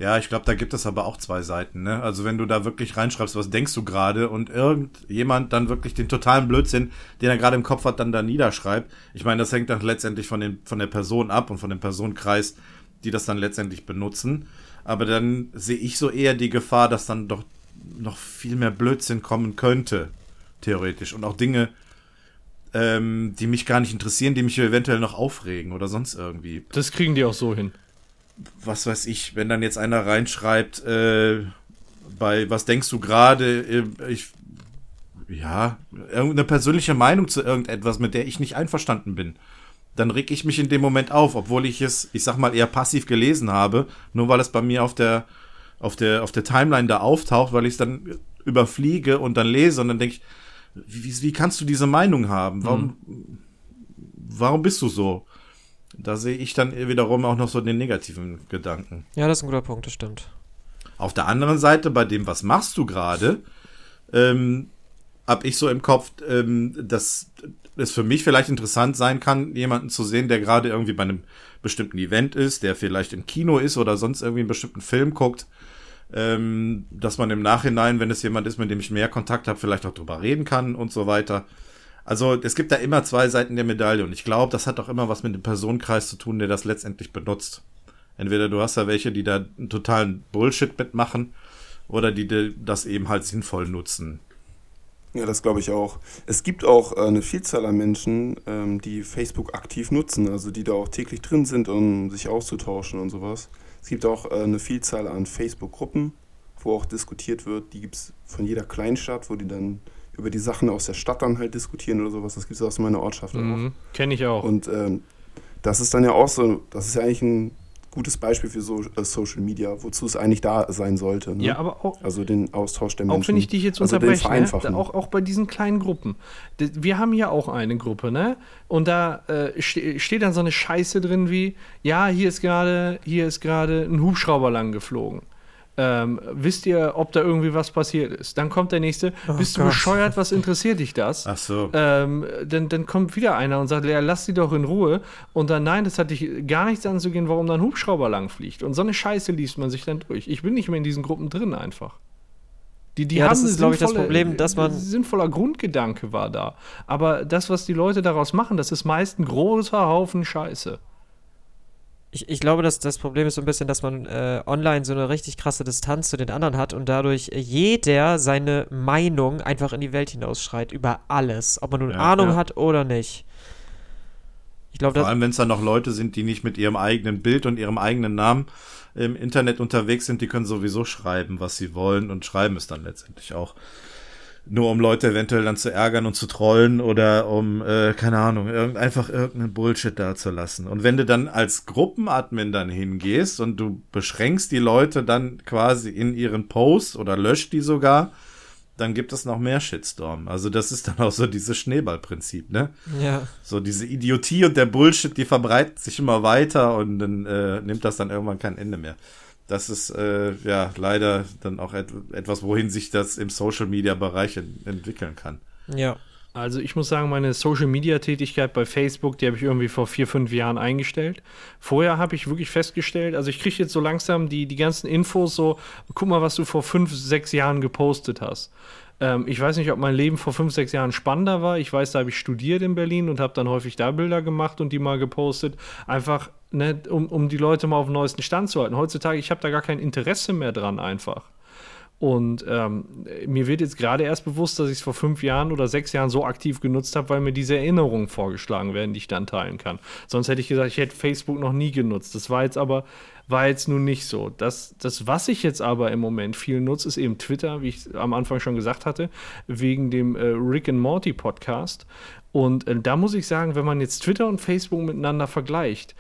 Speaker 4: Ja, ich glaube, da gibt es aber auch zwei Seiten. Ne? Also wenn du da wirklich reinschreibst, was denkst du gerade und irgendjemand dann wirklich den totalen Blödsinn, den er gerade im Kopf hat, dann da niederschreibt. Ich meine, das hängt dann letztendlich von, den, von der Person ab und von dem Personenkreis, die das dann letztendlich benutzen. Aber dann sehe ich so eher die Gefahr, dass dann doch noch viel mehr Blödsinn kommen könnte, theoretisch. Und auch Dinge, ähm, die mich gar nicht interessieren, die mich eventuell noch aufregen oder sonst irgendwie.
Speaker 3: Das kriegen die auch so hin.
Speaker 4: Was weiß ich, wenn dann jetzt einer reinschreibt, äh, bei was denkst du gerade, äh, ich ja, irgendeine persönliche Meinung zu irgendetwas, mit der ich nicht einverstanden bin, dann reg ich mich in dem Moment auf, obwohl ich es, ich sag mal, eher passiv gelesen habe, nur weil es bei mir auf der, auf der, auf der Timeline da auftaucht, weil ich es dann überfliege und dann lese und dann denke ich, wie, wie kannst du diese Meinung haben? Warum, mhm. warum bist du so? Da sehe ich dann wiederum auch noch so den negativen Gedanken.
Speaker 1: Ja, das ist ein guter Punkt, das stimmt.
Speaker 4: Auf der anderen Seite, bei dem, was machst du gerade, ähm, habe ich so im Kopf, ähm, dass es für mich vielleicht interessant sein kann, jemanden zu sehen, der gerade irgendwie bei einem bestimmten Event ist, der vielleicht im Kino ist oder sonst irgendwie einen bestimmten Film guckt, ähm, dass man im Nachhinein, wenn es jemand ist, mit dem ich mehr Kontakt habe, vielleicht auch drüber reden kann und so weiter. Also es gibt da immer zwei Seiten der Medaille und ich glaube, das hat auch immer was mit dem Personenkreis zu tun, der das letztendlich benutzt. Entweder du hast da welche, die da einen totalen Bullshit mitmachen oder die das eben halt sinnvoll nutzen.
Speaker 2: Ja, das glaube ich auch. Es gibt auch äh, eine Vielzahl an Menschen, ähm, die Facebook aktiv nutzen, also die da auch täglich drin sind, um sich auszutauschen und sowas. Es gibt auch äh, eine Vielzahl an Facebook-Gruppen, wo auch diskutiert wird. Die gibt es von jeder Kleinstadt, wo die dann über die Sachen aus der Stadt dann halt diskutieren oder sowas. Das gibt es aus meiner Ortschaft
Speaker 3: mhm. auch. Kenne ich auch.
Speaker 2: Und ähm, das ist dann ja auch so, das ist ja eigentlich ein gutes Beispiel für so, äh, Social Media, wozu es eigentlich da sein sollte. Ne?
Speaker 3: Ja, aber auch.
Speaker 2: Also den Austausch der Menschen.
Speaker 3: Auch wenn ich dich jetzt also unterbreche, ne? auch, auch bei diesen kleinen Gruppen. Wir haben ja auch eine Gruppe, ne? Und da äh, steht dann so eine Scheiße drin wie: Ja, hier ist gerade, hier ist gerade ein Hubschrauber lang geflogen. Ähm, wisst ihr, ob da irgendwie was passiert ist? Dann kommt der nächste, oh bist Gott. du bescheuert, was interessiert dich das?
Speaker 4: Ach so.
Speaker 3: Ähm, dann, dann kommt wieder einer und sagt, ja, lass die doch in Ruhe. Und dann, nein, das hat dich gar nichts anzugehen, warum da ein Hubschrauber lang fliegt. Und so eine Scheiße liest man sich dann durch. Ich bin nicht mehr in diesen Gruppen drin einfach. Die, die
Speaker 1: ja, haben das ist, glaube ich, das Problem, dass man.
Speaker 3: Sinnvoller Grundgedanke war da. Aber das, was die Leute daraus machen, das ist meist ein großer Haufen Scheiße
Speaker 1: ich, ich glaube, dass das Problem ist so ein bisschen, dass man äh, online so eine richtig krasse Distanz zu den anderen hat und dadurch jeder seine Meinung einfach in die Welt hinausschreit über alles, ob man nun ja, Ahnung ja. hat oder nicht.
Speaker 4: Ich glaube, Vor allem, wenn es dann noch Leute sind, die nicht mit ihrem eigenen Bild und ihrem eigenen Namen im Internet unterwegs sind, die können sowieso schreiben, was sie wollen und schreiben es dann letztendlich auch nur um Leute eventuell dann zu ärgern und zu trollen oder um, äh, keine Ahnung, irgend, einfach irgendeinen Bullshit da zu lassen. Und wenn du dann als Gruppenadmin dann hingehst und du beschränkst die Leute dann quasi in ihren Post oder löscht die sogar, dann gibt es noch mehr Shitstorm. Also das ist dann auch so dieses Schneeballprinzip, ne?
Speaker 1: Ja.
Speaker 4: So diese Idiotie und der Bullshit, die verbreitet sich immer weiter und dann äh, nimmt das dann irgendwann kein Ende mehr das ist äh, ja leider dann auch et etwas, wohin sich das im Social Media Bereich ent entwickeln kann.
Speaker 3: Ja. Also ich muss sagen, meine Social Media Tätigkeit bei Facebook, die habe ich irgendwie vor vier, fünf Jahren eingestellt. Vorher habe ich wirklich festgestellt, also ich kriege jetzt so langsam die, die ganzen Infos so, guck mal, was du vor fünf, sechs Jahren gepostet hast. Ähm, ich weiß nicht, ob mein Leben vor fünf, sechs Jahren spannender war. Ich weiß, da habe ich studiert in Berlin und habe dann häufig da Bilder gemacht und die mal gepostet. Einfach, ne, um, um die Leute mal auf den neuesten Stand zu halten. Heutzutage, ich habe da gar kein Interesse mehr dran einfach. Und ähm, mir wird jetzt gerade erst bewusst, dass ich es vor fünf Jahren oder sechs Jahren so aktiv genutzt habe, weil mir diese Erinnerungen vorgeschlagen werden, die ich dann teilen kann. Sonst hätte ich gesagt, ich hätte Facebook noch nie genutzt. Das war jetzt aber war jetzt nun nicht so. Das, das, was ich jetzt aber im Moment viel nutze, ist eben Twitter, wie ich am Anfang schon gesagt hatte, wegen dem äh, Rick and Morty Podcast. Und äh, da muss ich sagen, wenn man jetzt Twitter und Facebook miteinander vergleicht,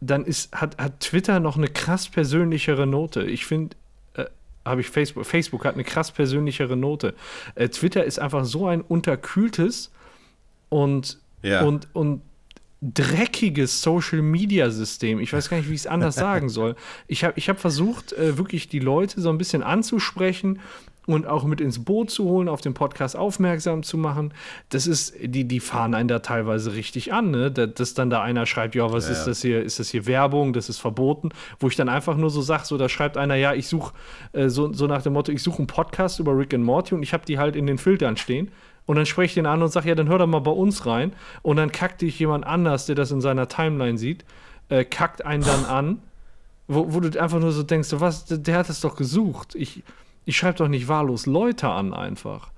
Speaker 3: dann ist, hat, hat Twitter noch eine krass persönlichere Note. Ich finde, äh, habe ich Facebook, Facebook hat eine krass persönlichere Note. Äh, Twitter ist einfach so ein unterkühltes und, ja. und, und dreckiges Social-Media-System. Ich weiß gar nicht, wie ich es anders sagen soll. Ich habe ich hab versucht, äh, wirklich die Leute so ein bisschen anzusprechen und auch mit ins Boot zu holen, auf den Podcast aufmerksam zu machen. Das ist, die, die fahren einen da teilweise richtig an, ne? Dass dann da einer schreibt, ja, was ja, ist das hier? Ist das hier Werbung? Das ist verboten. Wo ich dann einfach nur so sage, so, da schreibt einer, ja, ich suche, äh, so, so nach dem Motto, ich suche einen Podcast über Rick and Morty und ich habe die halt in den Filtern stehen. Und dann spreche ich den an und sage, ja, dann hör doch mal bei uns rein. Und dann kackt dich jemand anders, der das in seiner Timeline sieht, äh, kackt einen dann *laughs* an. Wo, wo du einfach nur so denkst, was, der hat es doch gesucht. Ich, ich schreibe doch nicht wahllos Leute an einfach.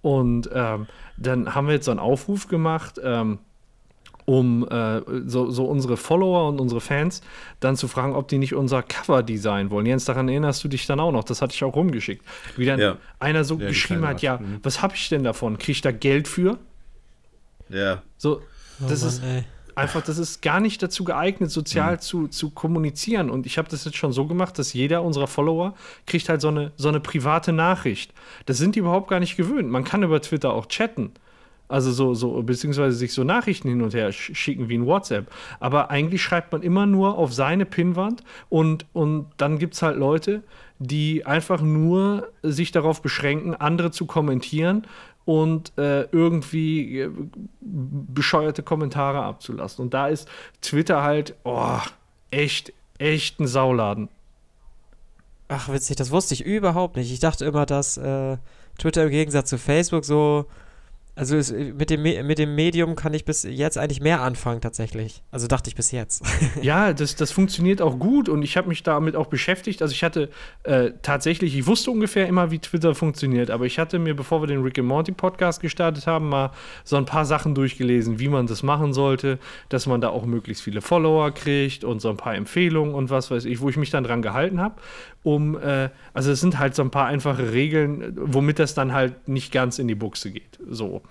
Speaker 3: Und ähm, dann haben wir jetzt so einen Aufruf gemacht, ähm, um äh, so, so, unsere Follower und unsere Fans dann zu fragen, ob die nicht unser Cover designen wollen. Jens, daran erinnerst du dich dann auch noch, das hatte ich auch rumgeschickt. Wie dann ja. einer so ja, geschrieben hat, ja, mhm. was habe ich denn davon? Kriege ich da Geld für?
Speaker 4: Ja.
Speaker 3: So, das oh Mann, ist ey. einfach, das ist gar nicht dazu geeignet, sozial mhm. zu, zu kommunizieren. Und ich habe das jetzt schon so gemacht, dass jeder unserer Follower kriegt halt so eine, so eine private Nachricht. Das sind die überhaupt gar nicht gewöhnt. Man kann über Twitter auch chatten. Also so, so, beziehungsweise sich so Nachrichten hin und her schicken wie ein WhatsApp. Aber eigentlich schreibt man immer nur auf seine Pinnwand und, und dann gibt es halt Leute, die einfach nur sich darauf beschränken, andere zu kommentieren und äh, irgendwie äh, bescheuerte Kommentare abzulassen. Und da ist Twitter halt, oh, echt, echt ein Sauladen.
Speaker 1: Ach, witzig, das wusste ich überhaupt nicht. Ich dachte immer, dass äh, Twitter im Gegensatz zu Facebook so also es, mit, dem, mit dem Medium kann ich bis jetzt eigentlich mehr anfangen tatsächlich. Also dachte ich bis jetzt. *laughs*
Speaker 3: ja, das, das funktioniert auch gut und ich habe mich damit auch beschäftigt. Also ich hatte äh, tatsächlich, ich wusste ungefähr immer, wie Twitter funktioniert, aber ich hatte mir, bevor wir den Rick and Morty Podcast gestartet haben, mal so ein paar Sachen durchgelesen, wie man das machen sollte, dass man da auch möglichst viele Follower kriegt und so ein paar Empfehlungen und was weiß ich, wo ich mich dann dran gehalten habe, um, äh, also es sind halt so ein paar einfache Regeln, womit das dann halt nicht ganz in die Buchse geht. So.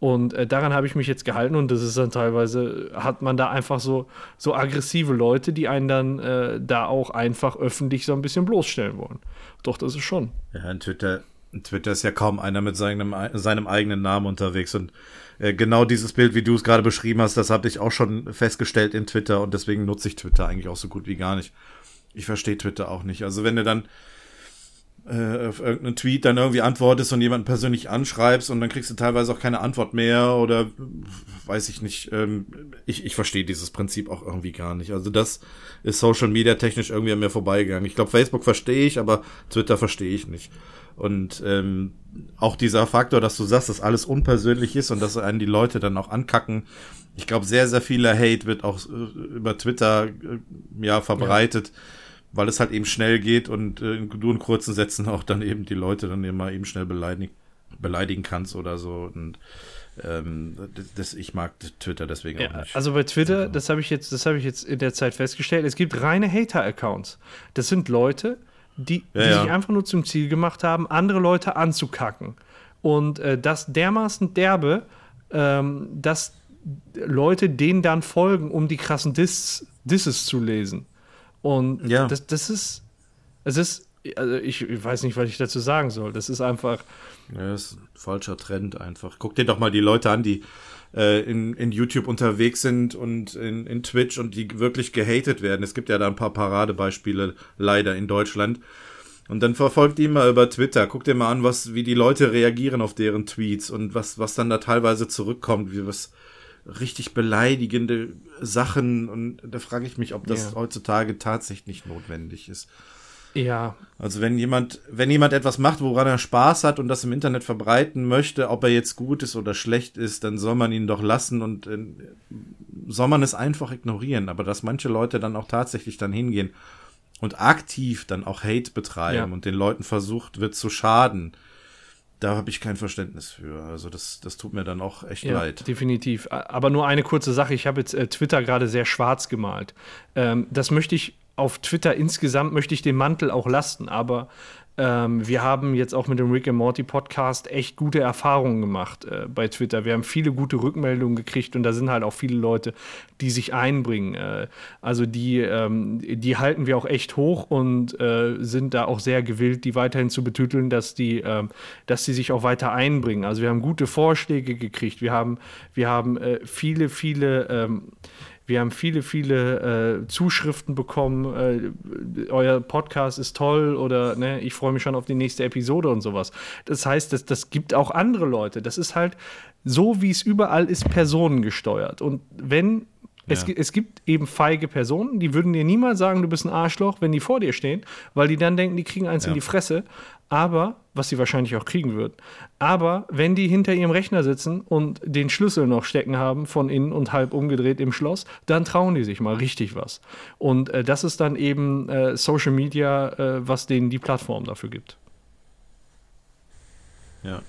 Speaker 3: Und äh, daran habe ich mich jetzt gehalten und das ist dann teilweise, hat man da einfach so, so aggressive Leute, die einen dann äh, da auch einfach öffentlich so ein bisschen bloßstellen wollen. Doch, das ist schon.
Speaker 4: Ja, in Twitter, in Twitter ist ja kaum einer mit seinem, seinem eigenen Namen unterwegs und äh, genau dieses Bild, wie du es gerade beschrieben hast, das habe ich auch schon festgestellt in Twitter und deswegen nutze ich Twitter eigentlich auch so gut wie gar nicht. Ich verstehe Twitter auch nicht. Also wenn du dann äh, auf irgendeinen Tweet dann irgendwie antwortest und jemanden persönlich anschreibst und dann kriegst du teilweise auch keine Antwort mehr oder weiß ich nicht. Ähm, ich ich verstehe dieses Prinzip auch irgendwie gar nicht. Also das ist Social Media technisch irgendwie an mir vorbeigegangen. Ich glaube, Facebook verstehe ich, aber Twitter verstehe ich nicht. Und ähm, auch dieser Faktor, dass du sagst, dass alles unpersönlich ist und dass einen die Leute dann auch ankacken. Ich glaube, sehr, sehr vieler Hate wird auch äh, über Twitter äh, ja verbreitet. Ja weil es halt eben schnell geht und äh, du in kurzen Sätzen auch dann eben die Leute dann immer eben schnell beleidigen, beleidigen kannst oder so. Und ähm, das, ich mag Twitter deswegen ja, auch nicht.
Speaker 3: Also bei Twitter, das habe ich jetzt, das habe ich jetzt in der Zeit festgestellt, es gibt reine Hater-Accounts. Das sind Leute, die, die ja, sich einfach nur zum Ziel gemacht haben, andere Leute anzukacken. Und äh, das dermaßen derbe, ähm, dass Leute denen dann folgen, um die krassen Diss, Disses zu lesen. Und ja. das, das ist, es ist, also ich, ich, weiß nicht, was ich dazu sagen soll. Das ist einfach.
Speaker 4: Ja, das ist ein falscher Trend einfach. Guck dir doch mal die Leute an, die äh, in, in YouTube unterwegs sind und in, in Twitch und die wirklich gehatet werden. Es gibt ja da ein paar Paradebeispiele leider in Deutschland. Und dann verfolgt die mal über Twitter. Guck dir mal an, was, wie die Leute reagieren auf deren Tweets und was, was dann da teilweise zurückkommt, wie was, richtig beleidigende Sachen und da frage ich mich, ob das ja. heutzutage tatsächlich notwendig ist.
Speaker 3: Ja.
Speaker 4: Also wenn jemand, wenn jemand etwas macht, woran er Spaß hat und das im Internet verbreiten möchte, ob er jetzt gut ist oder schlecht ist, dann soll man ihn doch lassen und äh, soll man es einfach ignorieren. Aber dass manche Leute dann auch tatsächlich dann hingehen und aktiv dann auch Hate betreiben ja. und den Leuten versucht wird zu schaden, da habe ich kein Verständnis für. Also das, das tut mir dann auch echt ja, leid.
Speaker 3: Definitiv. Aber nur eine kurze Sache. Ich habe jetzt äh, Twitter gerade sehr schwarz gemalt. Ähm, das möchte ich auf Twitter insgesamt, möchte ich den Mantel auch lasten. Aber ähm, wir haben jetzt auch mit dem Rick and Morty Podcast echt gute Erfahrungen gemacht äh, bei Twitter. Wir haben viele gute Rückmeldungen gekriegt und da sind halt auch viele Leute, die sich einbringen. Äh, also die, ähm, die halten wir auch echt hoch und äh, sind da auch sehr gewillt, die weiterhin zu betüteln, dass die, ähm, dass sie sich auch weiter einbringen. Also wir haben gute Vorschläge gekriegt. Wir haben, wir haben äh, viele, viele ähm, wir haben viele, viele äh, Zuschriften bekommen. Äh, euer Podcast ist toll oder ne, ich freue mich schon auf die nächste Episode und sowas. Das heißt, das, das gibt auch andere Leute. Das ist halt so, wie es überall ist, personengesteuert. Und wenn Es,
Speaker 4: Ja.
Speaker 3: es gibt eben feige Personen, die würden dir niemals sagen, du bist ein Arschloch, wenn die vor dir stehen, weil die dann denken, die kriegen eins in
Speaker 4: Ja.
Speaker 3: die Fresse. Aber, was sie wahrscheinlich auch kriegen würden, aber wenn die hinter ihrem Rechner sitzen und den Schlüssel noch stecken haben, von innen und halb umgedreht im Schloss, dann trauen die sich mal richtig was. Und äh, das ist dann eben äh, Social Media, äh, was denen die Plattform dafür gibt.
Speaker 4: Ja.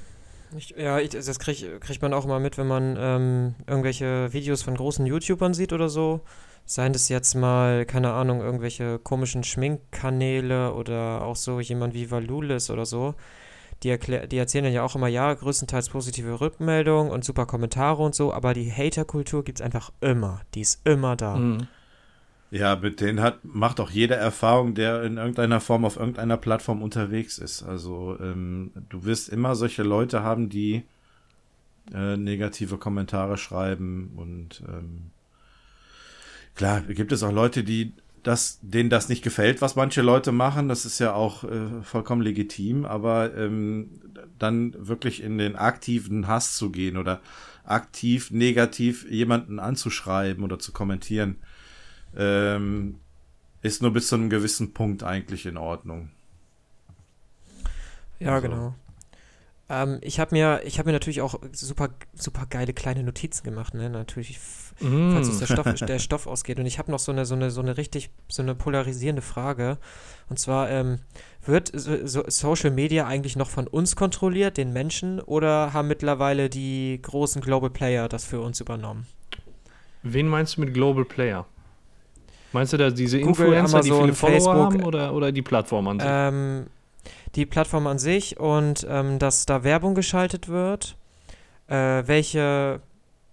Speaker 1: Ich, ja, ich, das krieg, kriegt man auch immer mit, wenn man ähm, irgendwelche Videos von großen YouTubern sieht oder so. Seien das jetzt mal, keine Ahnung, irgendwelche komischen Schminkkanäle oder auch so jemand wie Valulis oder so. Die, erklär, die erzählen dann ja auch immer, ja, größtenteils positive Rückmeldungen und super Kommentare und so, aber die Haterkultur gibt es einfach immer. Die ist immer da.
Speaker 3: Mhm.
Speaker 4: Ja, mit denen hat, macht auch jede Erfahrung, der in irgendeiner Form auf irgendeiner Plattform unterwegs ist. Also ähm, du wirst immer solche Leute haben, die äh, negative Kommentare schreiben und ähm, klar, gibt es auch Leute, die das, denen das nicht gefällt, was manche Leute machen. Das ist ja auch äh, vollkommen legitim, aber ähm, dann wirklich in den aktiven Hass zu gehen oder aktiv negativ jemanden anzuschreiben oder zu kommentieren, ähm, ist nur bis zu einem gewissen Punkt eigentlich in Ordnung.
Speaker 1: Ja,
Speaker 4: Also-
Speaker 1: genau. Ähm, ich habe mir, ich hab mir natürlich auch super, super geile kleine Notizen gemacht, ne? Natürlich,
Speaker 3: Mhm.
Speaker 1: falls uns der Stoff, *laughs* der Stoff ausgeht. Und ich habe noch so eine, so eine, so eine richtig, so eine polarisierende Frage. Und zwar, ähm, wird so, so Social Media eigentlich noch von uns kontrolliert, den Menschen, oder haben mittlerweile die großen Global Player das für uns übernommen?
Speaker 3: Wen meinst du mit Global Player? Meinst du da diese
Speaker 1: Google,
Speaker 3: Influencer, die
Speaker 1: Amazon,
Speaker 3: viele Follower
Speaker 1: Facebook,
Speaker 3: haben oder, oder die Plattform an sich?
Speaker 1: Ähm, die Plattform an sich und ähm, dass da Werbung geschaltet wird, äh, welche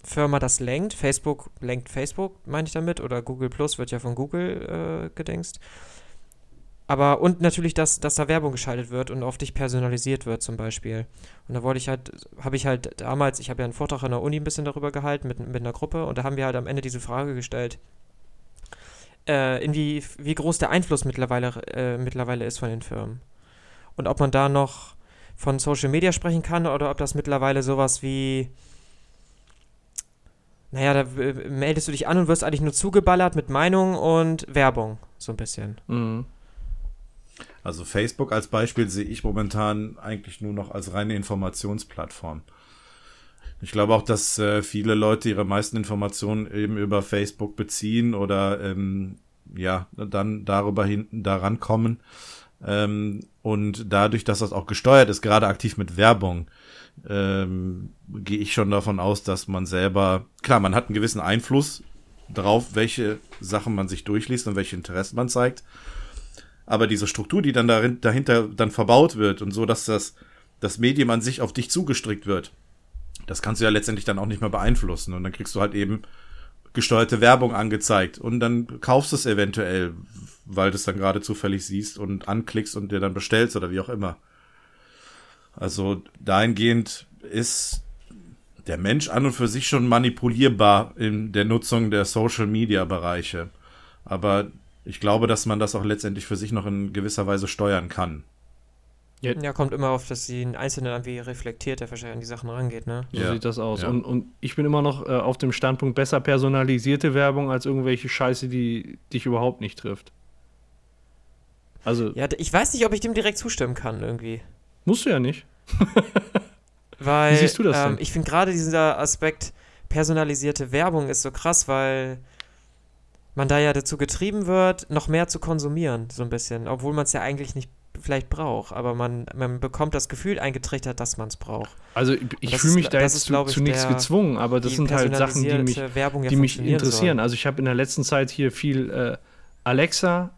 Speaker 1: Firma das lenkt. Facebook lenkt Facebook, meine ich damit, oder Google Plus wird ja von Google äh, gedingst. Aber und natürlich, dass, dass da Werbung geschaltet wird und auf dich personalisiert wird zum Beispiel. Und da wollte ich halt, habe ich halt damals, ich habe ja einen Vortrag an der Uni ein bisschen darüber gehalten mit, mit einer Gruppe und da haben wir halt am Ende diese Frage gestellt, äh, in wie, wie groß der Einfluss mittlerweile, äh, mittlerweile ist von den Firmen. Und ob man da noch von Social Media sprechen kann oder ob das mittlerweile sowas wie, naja, da äh, meldest du dich an und wirst eigentlich nur zugeballert mit Meinung und Werbung, so ein bisschen.
Speaker 3: Mhm.
Speaker 4: Also Facebook als Beispiel sehe ich momentan eigentlich nur noch als reine Informationsplattform. Ich glaube auch, dass äh, viele Leute ihre meisten Informationen eben über Facebook beziehen oder ähm, ja, dann darüber hinten daran kommen. Ähm, und dadurch, dass das auch gesteuert ist, gerade aktiv mit Werbung, ähm, gehe ich schon davon aus, dass man selber, klar, man hat einen gewissen Einfluss darauf, welche Sachen man sich durchliest und welche Interessen man zeigt. Aber diese Struktur, die dann darin, dahinter dann verbaut wird und so, dass das, das Medium an sich auf dich zugestrickt wird, das kannst du ja letztendlich dann auch nicht mehr beeinflussen. Und dann kriegst du halt eben gesteuerte Werbung angezeigt und dann kaufst du es eventuell, weil du es dann gerade zufällig siehst und anklickst und dir dann bestellst oder wie auch immer. Also dahingehend ist der Mensch an und für sich schon manipulierbar in der Nutzung der Social-Media-Bereiche. Aber ich glaube, dass man das auch letztendlich für sich noch in gewisser Weise steuern kann.
Speaker 1: Ja, kommt immer auf, dass den Einzelnen irgendwie reflektiert, der wahrscheinlich an die Sachen rangeht, ne?
Speaker 3: So
Speaker 4: Ja,
Speaker 3: sieht das aus.
Speaker 4: ja.
Speaker 3: Und, und ich bin immer noch äh, auf dem Standpunkt besser personalisierte Werbung als irgendwelche Scheiße, die dich überhaupt nicht trifft. Also
Speaker 1: Ja, ich weiß nicht, ob ich dem direkt zustimmen kann, irgendwie.
Speaker 3: musst du ja nicht. *laughs*
Speaker 1: Weil,
Speaker 3: Wie siehst du das
Speaker 1: ähm,
Speaker 3: denn?
Speaker 1: ich finde gerade dieser Aspekt personalisierte Werbung ist so krass, weil man da ja dazu getrieben wird, noch mehr zu konsumieren, so ein bisschen. Obwohl man es ja eigentlich nicht vielleicht braucht, aber man, man bekommt das Gefühl eingetrichtert, dass man es braucht.
Speaker 3: Also ich, fühle mich da jetzt
Speaker 1: ist,
Speaker 3: zu,
Speaker 1: ich,
Speaker 3: zu nichts gezwungen, aber das sind halt Sachen, die mich, die mich interessieren.
Speaker 1: soll.
Speaker 3: Also ich habe in der letzten Zeit hier viel äh, Alexa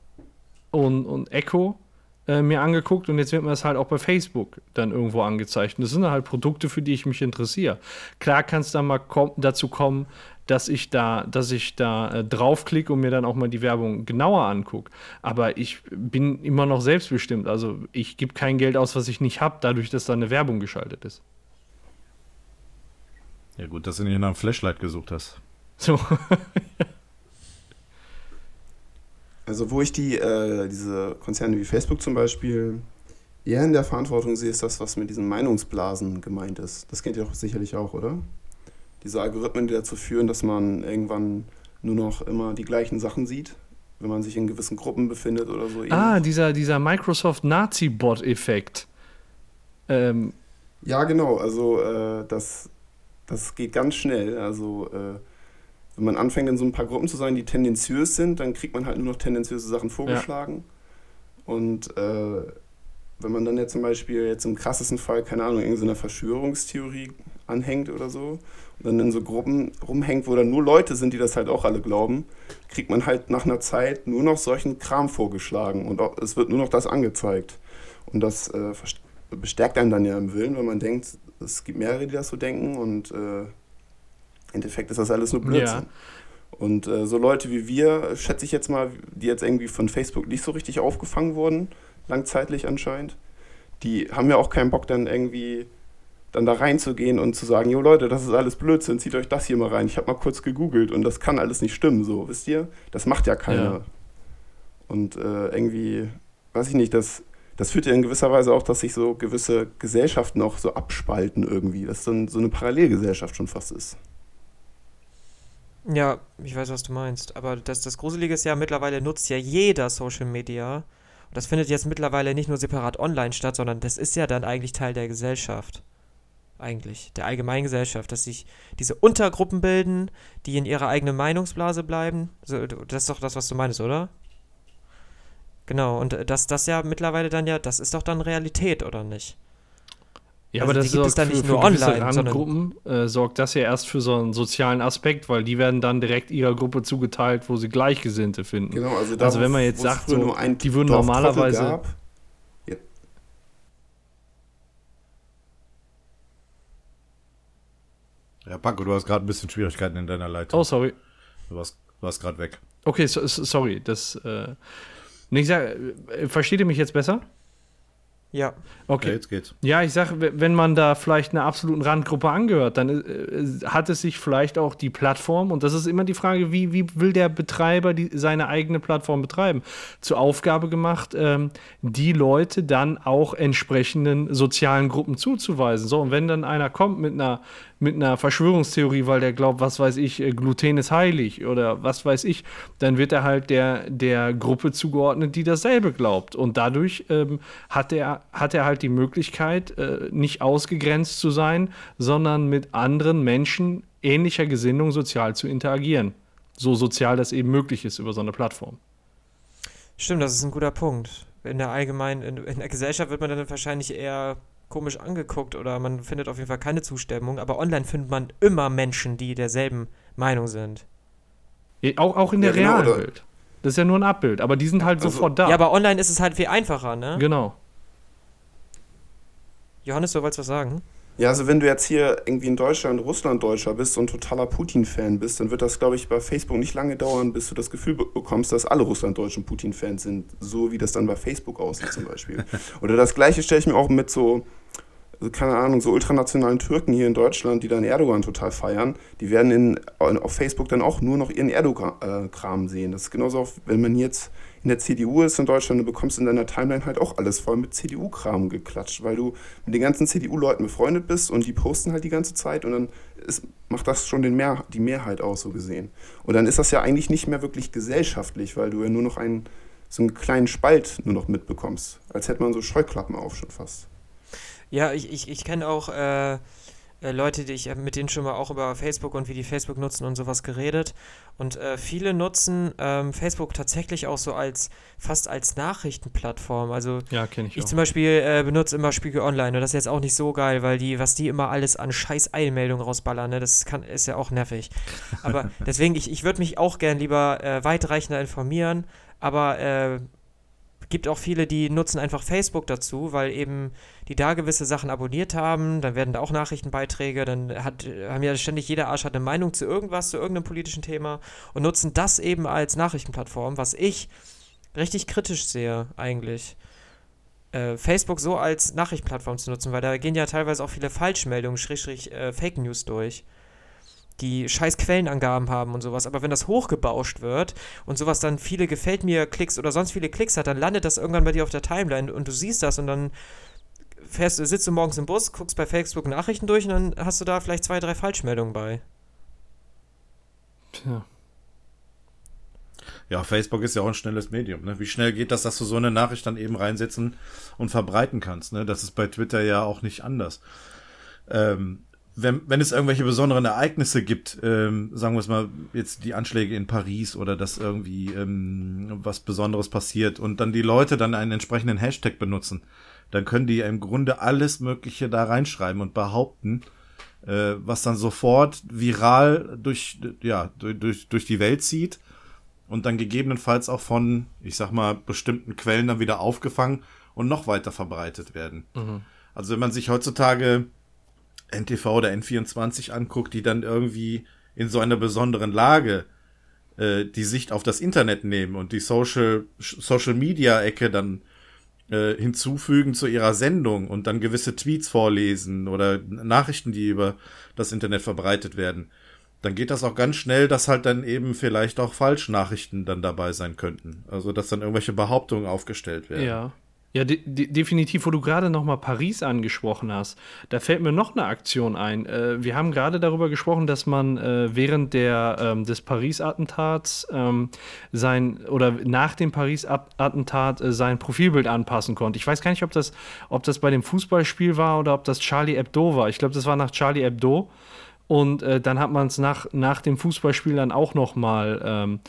Speaker 3: und, und Echo äh, mir angeguckt und jetzt wird mir das halt auch bei Facebook dann irgendwo angezeigt. Und das sind halt Produkte, für die ich mich interessiere. Klar kann es dann mal komm, dazu kommen, dass ich da, dass ich da äh, draufklicke und mir dann auch mal die Werbung genauer angucke. Aber ich bin immer noch selbstbestimmt. Also ich gebe kein Geld aus, was ich nicht habe, dadurch, dass da eine Werbung geschaltet ist.
Speaker 4: Ja gut, dass du nicht nach einem Flashlight gesucht hast.
Speaker 3: So. *laughs*
Speaker 2: Also wo ich die, äh, diese Konzerne wie Facebook zum Beispiel eher in der Verantwortung sehe, ist das, was mit diesen Meinungsblasen gemeint ist. Das kennt ihr doch sicherlich auch, oder? Diese Algorithmen, die dazu führen, dass man irgendwann nur noch immer die gleichen Sachen sieht, wenn man sich in gewissen Gruppen befindet oder so.
Speaker 3: Ah, dieser, dieser Microsoft Nazi-Bot-Effekt. Ähm,
Speaker 2: ja, genau. Also äh, das, das geht ganz schnell. Also äh, wenn man anfängt, in so ein paar Gruppen zu sein, die tendenziös sind, dann kriegt man halt nur noch tendenziöse Sachen vorgeschlagen. Ja. Und äh, wenn man dann ja zum Beispiel jetzt im krassesten Fall, keine Ahnung, irgendeiner Verschwörungstheorie anhängt oder so und dann in so Gruppen rumhängt, wo dann nur Leute sind, die das halt auch alle glauben, kriegt man halt nach einer Zeit nur noch solchen Kram vorgeschlagen und auch, es wird nur noch das angezeigt. Und das äh, bestärkt einen dann ja im Willen, wenn man denkt, es gibt mehrere, die das so denken und äh, im Endeffekt ist das alles nur Blödsinn. Ja. Und äh, so Leute wie wir, schätze ich jetzt mal, die jetzt irgendwie von Facebook nicht so richtig aufgefangen wurden, langzeitlich anscheinend, die haben ja auch keinen Bock dann irgendwie dann da reinzugehen und zu sagen, jo Leute, das ist alles Blödsinn, zieht euch das hier mal rein. Ich habe mal kurz gegoogelt und das kann alles nicht stimmen, so, wisst ihr? Das macht ja keiner. Ja. Und äh, irgendwie, weiß ich nicht, das, das führt ja in gewisser Weise auch, dass sich so gewisse Gesellschaften auch so abspalten irgendwie, dass dann so eine Parallelgesellschaft schon fast ist.
Speaker 1: Ja, ich weiß, was du meinst. Aber das, das Gruselige ist ja, mittlerweile nutzt ja jeder Social Media. Und das findet jetzt mittlerweile nicht nur separat online statt, sondern das ist ja dann eigentlich Teil der Gesellschaft eigentlich, der allgemeinen Gesellschaft, dass sich diese Untergruppen bilden, die in ihrer eigenen Meinungsblase bleiben. So, das ist doch das, was du meinst, oder? Genau, und das, das ja mittlerweile dann ja, das ist doch dann Realität, oder nicht?
Speaker 3: Ja, also aber das gibt es dann nicht nur online, Randgruppen äh, sorgt das ja erst für so einen sozialen Aspekt, weil die werden dann direkt ihrer Gruppe zugeteilt, wo sie Gleichgesinnte finden.
Speaker 2: Genau, also, da,
Speaker 3: also wenn man jetzt sagt, so, die würden normalerweise gab,
Speaker 4: Ja, Paco, du hast gerade ein bisschen Schwierigkeiten in deiner Leitung.
Speaker 3: Oh, sorry.
Speaker 4: Du warst, warst gerade weg.
Speaker 3: Okay, so, sorry. Das, äh, sag, äh, versteht ihr mich jetzt besser?
Speaker 1: Ja.
Speaker 3: Okay.
Speaker 4: Ja, jetzt geht's.
Speaker 3: Ja, ich sag, wenn man da vielleicht einer absoluten Randgruppe angehört, dann äh, hat es sich vielleicht auch die Plattform, und das ist immer die Frage, wie, wie will der Betreiber die, seine eigene Plattform betreiben, zur Aufgabe gemacht, ähm, die Leute dann auch entsprechenden sozialen Gruppen zuzuweisen. So, und wenn dann einer kommt mit einer mit einer Verschwörungstheorie, weil der glaubt, was weiß ich, äh, Gluten ist heilig oder was weiß ich, dann wird er halt der, der Gruppe zugeordnet, die dasselbe glaubt. Und dadurch ähm, hat, er, hat er halt die Möglichkeit, äh, nicht ausgegrenzt zu sein, sondern mit anderen Menschen ähnlicher Gesinnung sozial zu interagieren. So sozial das eben möglich ist über so eine Plattform.
Speaker 1: Stimmt, das ist ein guter Punkt. In der allgemeinen, in, in der Gesellschaft wird man dann wahrscheinlich eher komisch angeguckt oder man findet auf jeden Fall keine Zustimmung, aber online findet man immer Menschen, die derselben Meinung sind.
Speaker 3: Auch, auch in der ja, genau, realen Welt. Das ist ja nur ein Abbild, aber die sind halt also, sofort da.
Speaker 1: Ja, aber online ist es halt viel einfacher, ne?
Speaker 3: Genau.
Speaker 1: Johannes, du wolltest was sagen?
Speaker 2: Ja, also wenn du jetzt hier irgendwie in Deutschland Russlanddeutscher bist und totaler Putin-Fan bist, dann wird das, glaube ich, bei Facebook nicht lange dauern, bis du das Gefühl bekommst, dass alle Russlanddeutschen Putin-Fans sind, so wie das dann bei Facebook aussieht zum Beispiel. *laughs* Oder das gleiche stelle ich mir auch mit so also keine Ahnung, so ultranationalen Türken hier in Deutschland, die dann Erdogan total feiern, die werden in, auf Facebook dann auch nur noch ihren Erdogan-Kram sehen. Das ist genauso, wenn man jetzt in der CDU ist in Deutschland, du bekommst in deiner Timeline halt auch alles voll mit CDU-Kram geklatscht, weil du mit den ganzen CDU-Leuten befreundet bist und die posten halt die ganze Zeit und dann ist, macht das schon den Mehr, die Mehrheit aus, so gesehen. Und dann ist das ja eigentlich nicht mehr wirklich gesellschaftlich, weil du ja nur noch einen, so einen kleinen Spalt nur noch mitbekommst. Als hätte man so Scheuklappen auf schon fast.
Speaker 1: Ja, ich, ich, ich kenne auch äh, äh, Leute, die ich mit denen schon mal auch über Facebook und wie die Facebook nutzen und sowas geredet. Und äh, viele nutzen ähm, Facebook tatsächlich auch so als fast als Nachrichtenplattform. Also
Speaker 3: ja, ich.
Speaker 1: Ich zum Beispiel äh, benutze immer Spiegel Online und das ist jetzt auch nicht so geil, weil die, was die immer alles an scheiß Eilmeldungen rausballern, ne, das kann, ist ja auch nervig. Aber *laughs* deswegen, ich, ich würde mich auch gern lieber äh, weitreichender informieren, aber äh, gibt auch viele, die nutzen einfach Facebook dazu, weil eben die da gewisse Sachen abonniert haben, dann werden da auch Nachrichtenbeiträge, dann hat, haben ja ständig jeder Arsch hat eine Meinung zu irgendwas, zu irgendeinem politischen Thema und nutzen das eben als Nachrichtenplattform, was ich richtig kritisch sehe eigentlich. Äh, Facebook so als Nachrichtenplattform zu nutzen, weil da gehen ja teilweise auch viele Falschmeldungen, Schrägstrich äh, Fake News durch die scheiß Quellenangaben haben und sowas. Aber wenn das hochgebauscht wird und sowas dann viele Gefällt mir Klicks oder sonst viele Klicks hat, dann landet das irgendwann bei dir auf der Timeline und du siehst das und dann fährst, sitzt du morgens im Bus, guckst bei Facebook Nachrichten durch und dann hast du da vielleicht zwei, drei Falschmeldungen bei.
Speaker 3: Tja.
Speaker 4: Ja, Facebook ist ja auch ein schnelles Medium. Ne? Wie schnell geht das, dass du so eine Nachricht dann eben reinsetzen und verbreiten kannst? Ne? Das ist bei Twitter ja auch nicht anders. Ähm, wenn, wenn es irgendwelche besonderen Ereignisse gibt, ähm, sagen wir es mal, jetzt die Anschläge in Paris oder dass irgendwie ähm, was Besonderes passiert und dann die Leute dann einen entsprechenden Hashtag benutzen, dann können die im Grunde alles Mögliche da reinschreiben und behaupten, äh, was dann sofort viral durch, ja, durch, durch, durch die Welt zieht und dann gegebenenfalls auch von, ich sag mal, bestimmten Quellen dann wieder aufgefangen und noch weiter verbreitet werden. Mhm. Also wenn man sich heutzutage NTV oder N24 anguckt, die dann irgendwie in so einer besonderen Lage äh, die Sicht auf das Internet nehmen und die Social, Social Media Ecke dann äh, hinzufügen zu ihrer Sendung und dann gewisse Tweets vorlesen oder Nachrichten, die über das Internet verbreitet werden dann geht das auch ganz schnell, dass halt dann eben vielleicht auch Falschnachrichten dann dabei sein könnten. Also dass dann irgendwelche Behauptungen aufgestellt werden.
Speaker 3: Ja. Ja, de de definitiv, wo du gerade noch mal Paris angesprochen hast, da fällt mir noch eine Aktion ein. Äh, wir haben gerade darüber gesprochen, dass man äh, während der, ähm, des Paris-Attentats ähm, sein oder nach dem Paris-Attentat äh, sein Profilbild anpassen konnte. Ich weiß gar nicht, ob das, ob das bei dem Fußballspiel war oder ob das Charlie Hebdo war. Ich glaube, das war nach Charlie Hebdo. Und äh, dann hat man es nach, nach dem Fußballspiel dann auch noch mal, ähm,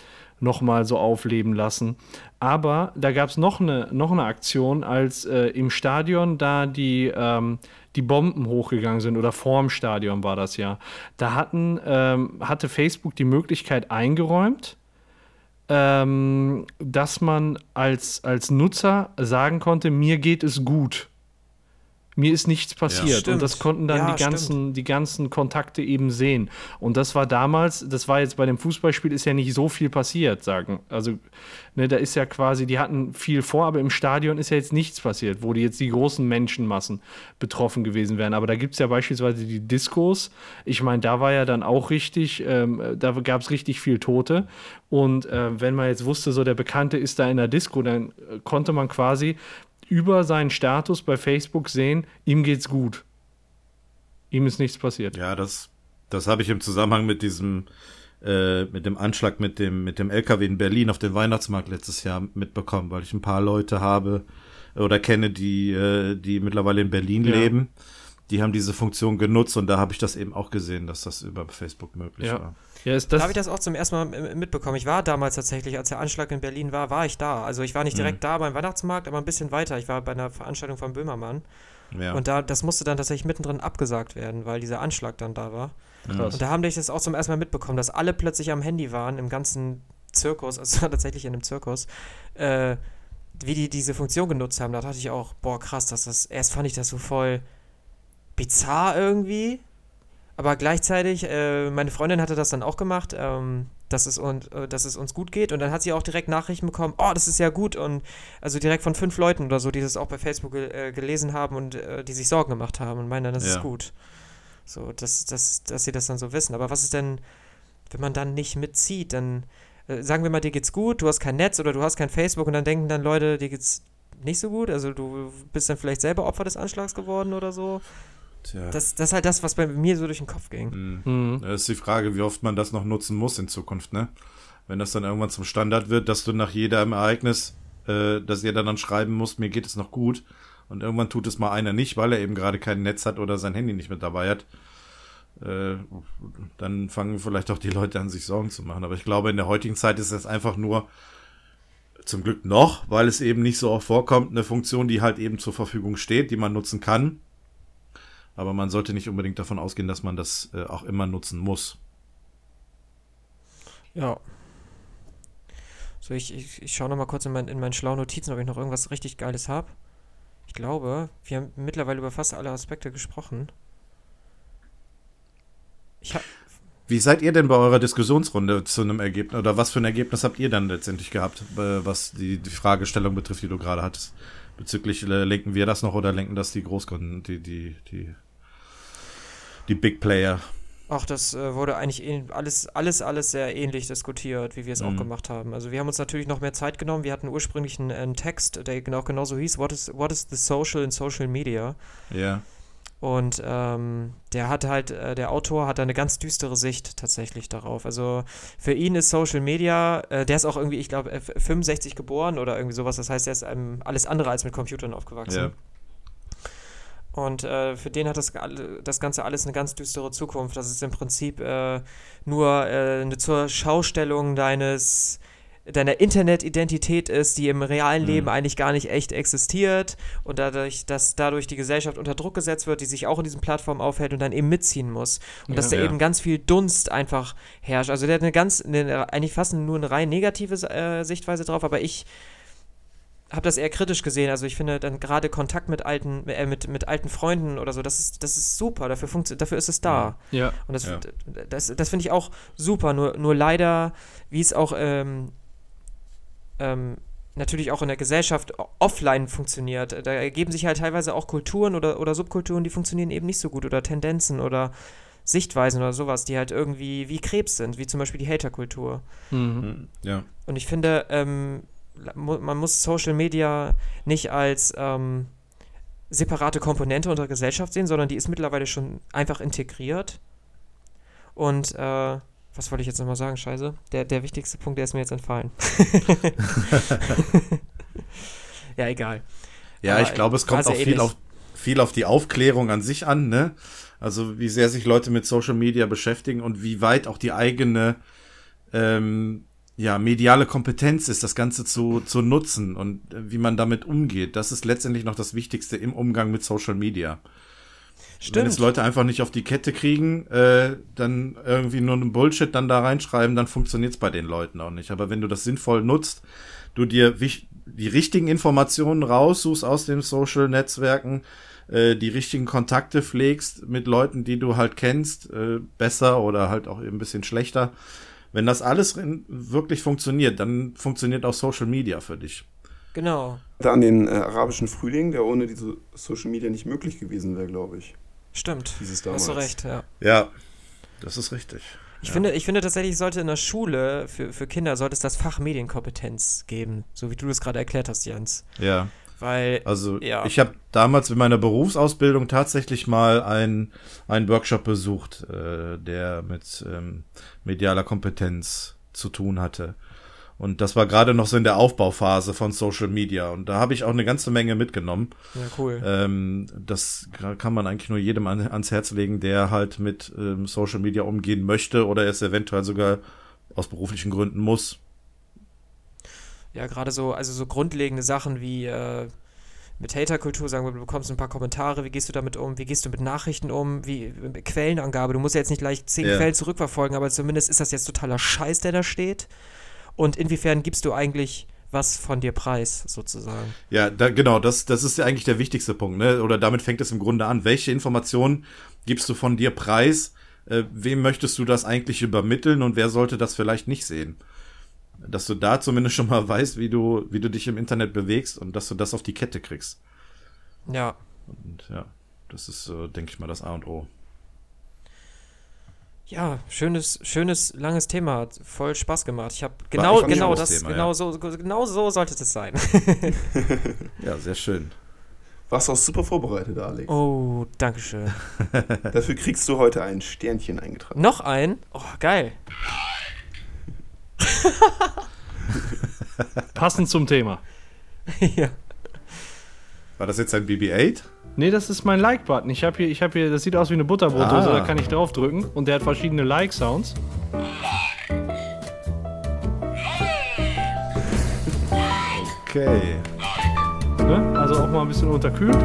Speaker 3: noch mal so aufleben lassen. Aber da gab es noch eine, noch eine Aktion, als äh, im Stadion da die, ähm, die Bomben hochgegangen sind, oder vorm Stadion war das ja. Da hatten, ähm, hatte Facebook die Möglichkeit eingeräumt, ähm, dass man als, als Nutzer sagen konnte, mir geht es gut mir ist nichts passiert. Ja, und das konnten dann ja, die, ganzen, die ganzen Kontakte eben sehen. Und das war damals, das war jetzt bei dem Fußballspiel, ist ja nicht so viel passiert, sagen. Also, ne, da ist ja quasi, die hatten viel vor, aber im Stadion ist ja jetzt nichts passiert, wo die jetzt die großen Menschenmassen betroffen gewesen wären. Aber da gibt es ja beispielsweise die Diskos. Ich meine, da war ja dann auch richtig, ähm, da gab es richtig viel Tote. Und äh, wenn man jetzt wusste, so der Bekannte ist da in der Disco, dann äh, konnte man quasi über seinen Status bei Facebook sehen, ihm geht's gut. Ihm ist nichts passiert.
Speaker 4: Ja, das, das habe ich im Zusammenhang mit diesem, äh, mit dem Anschlag mit dem, mit dem LKW in Berlin auf den Weihnachtsmarkt letztes Jahr mitbekommen, weil ich ein paar Leute habe oder kenne, die, äh, die mittlerweile in Berlin ja. leben. Die haben diese Funktion genutzt und da habe ich das eben auch gesehen, dass das über Facebook möglich
Speaker 1: ja.
Speaker 4: war.
Speaker 1: Ja, ist das da habe ich das auch zum ersten Mal mitbekommen. Ich war damals tatsächlich, als der Anschlag in Berlin war, war ich da. Also ich war nicht direkt mhm. da beim Weihnachtsmarkt, aber ein bisschen weiter. Ich war bei einer Veranstaltung von Böhmermann. Ja. Und da, das musste dann tatsächlich mittendrin abgesagt werden, weil dieser Anschlag dann da war. Krass. Und da haben ich das auch zum ersten Mal mitbekommen, dass alle plötzlich am Handy waren, im ganzen Zirkus, also *laughs* tatsächlich in einem Zirkus, äh, wie die diese Funktion genutzt haben. Da dachte ich auch, boah, krass, dass das, erst fand ich das so voll bizarr irgendwie, aber gleichzeitig, äh, meine Freundin hatte das dann auch gemacht, ähm, dass, es und, äh, dass es uns gut geht. Und dann hat sie auch direkt Nachrichten bekommen, oh, das ist ja gut. Und also direkt von fünf Leuten oder so, die das auch bei Facebook ge äh, gelesen haben und äh, die sich Sorgen gemacht haben und meinen, das ja. ist gut. So, dass, dass, dass sie das dann so wissen. Aber was ist denn, wenn man dann nicht mitzieht, dann äh, sagen wir mal, dir geht's gut, du hast kein Netz oder du hast kein Facebook und dann denken dann Leute, dir geht's nicht so gut. Also du bist dann vielleicht selber Opfer des Anschlags geworden oder so. Tja. Das, das ist halt das, was bei mir so durch den Kopf ging.
Speaker 4: Mhm. Mhm. Das ist die Frage, wie oft man das noch nutzen muss in Zukunft, ne? Wenn das dann irgendwann zum Standard wird, dass du nach jedem Ereignis, äh, dass jeder dann schreiben muss, mir geht es noch gut. Und irgendwann tut es mal einer nicht, weil er eben gerade kein Netz hat oder sein Handy nicht mit dabei hat. Äh, dann fangen vielleicht auch die Leute an, sich Sorgen zu machen. Aber ich glaube, in der heutigen Zeit ist das einfach nur zum Glück noch, weil es eben nicht so oft vorkommt, eine Funktion, die halt eben zur Verfügung steht, die man nutzen kann aber man sollte nicht unbedingt davon ausgehen, dass man das äh, auch immer nutzen muss.
Speaker 1: Ja. So, ich, ich, ich schaue nochmal kurz in, mein, in meinen schlauen Notizen, ob ich noch irgendwas richtig Geiles habe. Ich glaube, wir haben mittlerweile über fast alle Aspekte gesprochen.
Speaker 4: Ich hab, Wie seid ihr denn bei eurer Diskussionsrunde zu einem Ergebnis? Oder was für ein Ergebnis habt ihr dann letztendlich gehabt, äh, was die, die Fragestellung betrifft, die du gerade hattest? Bezüglich äh, lenken wir das noch oder lenken das die Großkunden, die, die, die, die Big Player?
Speaker 1: Ach, das äh, wurde eigentlich alles, alles, alles sehr ähnlich diskutiert, wie wir es mhm. auch gemacht haben. Also wir haben uns natürlich noch mehr Zeit genommen. Wir hatten ursprünglich einen, einen Text, der genau genauso hieß, What is, What is the Social in Social Media?
Speaker 4: Ja.
Speaker 1: Und ähm, der hat halt, äh, der Autor hat da eine ganz düstere Sicht tatsächlich darauf. Also für ihn ist Social Media, äh, der ist auch irgendwie, ich glaube, 65 geboren oder irgendwie sowas. Das heißt, er ist ähm, alles andere als mit Computern aufgewachsen.
Speaker 4: Ja.
Speaker 1: Und äh, für den hat das, das Ganze alles eine ganz düstere Zukunft. Das ist im Prinzip äh, nur äh, eine zur Schaustellung deines deiner Internetidentität ist, die im realen Leben
Speaker 4: Mhm.
Speaker 1: eigentlich gar nicht echt existiert und dadurch, dass dadurch die Gesellschaft unter Druck gesetzt wird, die sich auch in diesen Plattformen aufhält und dann eben mitziehen muss. Und dass
Speaker 3: Ja.
Speaker 1: da
Speaker 4: Ja.
Speaker 1: eben ganz viel Dunst einfach herrscht. Also der hat eine ganz, eine, eigentlich fast nur eine rein negative äh, Sichtweise drauf, aber ich habe das eher kritisch gesehen. Also ich finde dann gerade Kontakt mit alten, äh, mit, mit alten Freunden oder so, das ist, das ist super, dafür, funktio- dafür ist es da.
Speaker 3: Ja.
Speaker 1: Und das,
Speaker 4: Ja.
Speaker 1: das, das finde ich auch super. Nur, nur leider, wie es auch ähm, ähm, natürlich auch in der Gesellschaft offline funktioniert, da ergeben sich halt teilweise auch Kulturen oder, oder Subkulturen, die funktionieren eben nicht so gut oder Tendenzen oder Sichtweisen oder sowas, die halt irgendwie wie Krebs sind, wie zum Beispiel die Haterkultur.
Speaker 3: Mhm.
Speaker 4: Ja.
Speaker 1: Und ich finde, ähm, man muss Social Media nicht als ähm, separate Komponente unserer Gesellschaft sehen, sondern die ist mittlerweile schon einfach integriert. Und äh, was wollte ich jetzt nochmal sagen? Scheiße. Der, der wichtigste Punkt, der ist mir jetzt entfallen. *laughs* *laughs* ja, egal.
Speaker 4: Ja,
Speaker 1: Aber
Speaker 4: ich glaube, es kommt auch viel
Speaker 1: ähnlich.
Speaker 4: auf, viel auf die Aufklärung an sich an, ne? Also wie sehr sich Leute mit Social Media beschäftigen und wie weit auch die eigene ähm, ja, mediale Kompetenz ist, das Ganze zu, zu nutzen und äh, wie man damit umgeht. Das ist letztendlich noch das Wichtigste im Umgang mit Social Media. Wenn es
Speaker 1: Stimmt.
Speaker 4: Leute einfach nicht auf die Kette kriegen, äh, dann irgendwie nur einen Bullshit dann da reinschreiben, dann funktioniert es bei den Leuten auch nicht. Aber wenn du das sinnvoll nutzt, du dir die richtigen Informationen raussuchst aus den Social-Netzwerken, äh, die richtigen Kontakte pflegst mit Leuten, die du halt kennst, äh, besser oder halt auch eben ein bisschen schlechter. Wenn das alles wirklich funktioniert, dann funktioniert auch Social Media für dich.
Speaker 1: Genau.
Speaker 2: An den äh, arabischen Frühling, der ohne diese Social Media nicht möglich gewesen wäre, glaube ich.
Speaker 1: Stimmt.
Speaker 2: Dieses
Speaker 1: Hast du
Speaker 2: damals.
Speaker 1: recht, ja.
Speaker 4: Ja, das ist richtig.
Speaker 1: Ich,
Speaker 4: Ja.
Speaker 1: finde, ich finde tatsächlich, sollte in der Schule für, für Kinder sollte es das Fach Medienkompetenz geben, so wie du das gerade erklärt hast, Jens.
Speaker 4: Ja.
Speaker 1: Weil,
Speaker 4: Also
Speaker 1: Ja.
Speaker 4: ich habe damals in meiner Berufsausbildung tatsächlich mal einen, einen Workshop besucht, äh, der mit ähm, medialer Kompetenz zu tun hatte. Und das war gerade noch so in der Aufbauphase von Social Media. Und da habe ich auch eine ganze Menge mitgenommen.
Speaker 1: ja, cool.
Speaker 4: Ähm, das kann man eigentlich nur jedem an, ans Herz legen, der halt mit ähm, Social Media umgehen möchte oder es eventuell sogar aus beruflichen Gründen muss.
Speaker 1: Ja, gerade so, also so grundlegende Sachen wie äh, mit Haterkultur, sagen wir, du bekommst ein paar Kommentare, wie gehst du damit um, wie gehst du mit Nachrichten um, wie mit Quellenangabe, du musst ja jetzt nicht gleich zehn
Speaker 4: Ja.
Speaker 1: Quellen zurückverfolgen, aber zumindest ist das jetzt totaler Scheiß, der da steht. Und inwiefern gibst du eigentlich was von dir preis, sozusagen?
Speaker 4: Ja, da, genau, das, das ist ja eigentlich der wichtigste Punkt, ne? Oder damit fängt es im Grunde an. Welche Informationen gibst du von dir preis? Äh, wem möchtest du das eigentlich übermitteln und wer sollte das vielleicht nicht sehen? Dass du da zumindest schon mal *laughs* weißt, wie du, wie du dich im Internet bewegst und dass du das auf die Kette kriegst.
Speaker 1: Ja,
Speaker 4: Und ja, das ist, äh, denke ich mal, das A und O.
Speaker 1: ja, schönes, schönes, langes Thema, hat voll Spaß gemacht. Ich habe genau, genau das,
Speaker 4: Thema,
Speaker 1: genau
Speaker 4: ja.
Speaker 1: so, genau so sollte es sein. *laughs*
Speaker 4: Ja, sehr schön.
Speaker 2: Warst auch super vorbereitet, Alex.
Speaker 1: Oh, Dankeschön. *laughs*
Speaker 2: Dafür kriegst du heute ein Sternchen eingetragen.
Speaker 1: Noch ein? Oh, geil. *laughs*
Speaker 3: Passend zum Thema.
Speaker 1: ja.
Speaker 4: War das jetzt ein BB-8?
Speaker 3: Nee, das ist mein Like-Button. Ich habe hier, ich habe hier, das sieht aus wie eine Butterbrotdose,
Speaker 4: Ah.
Speaker 3: da kann ich draufdrücken und der hat verschiedene Like-Sounds.
Speaker 4: Okay.
Speaker 3: Ne? Also auch mal ein bisschen unterkühlt.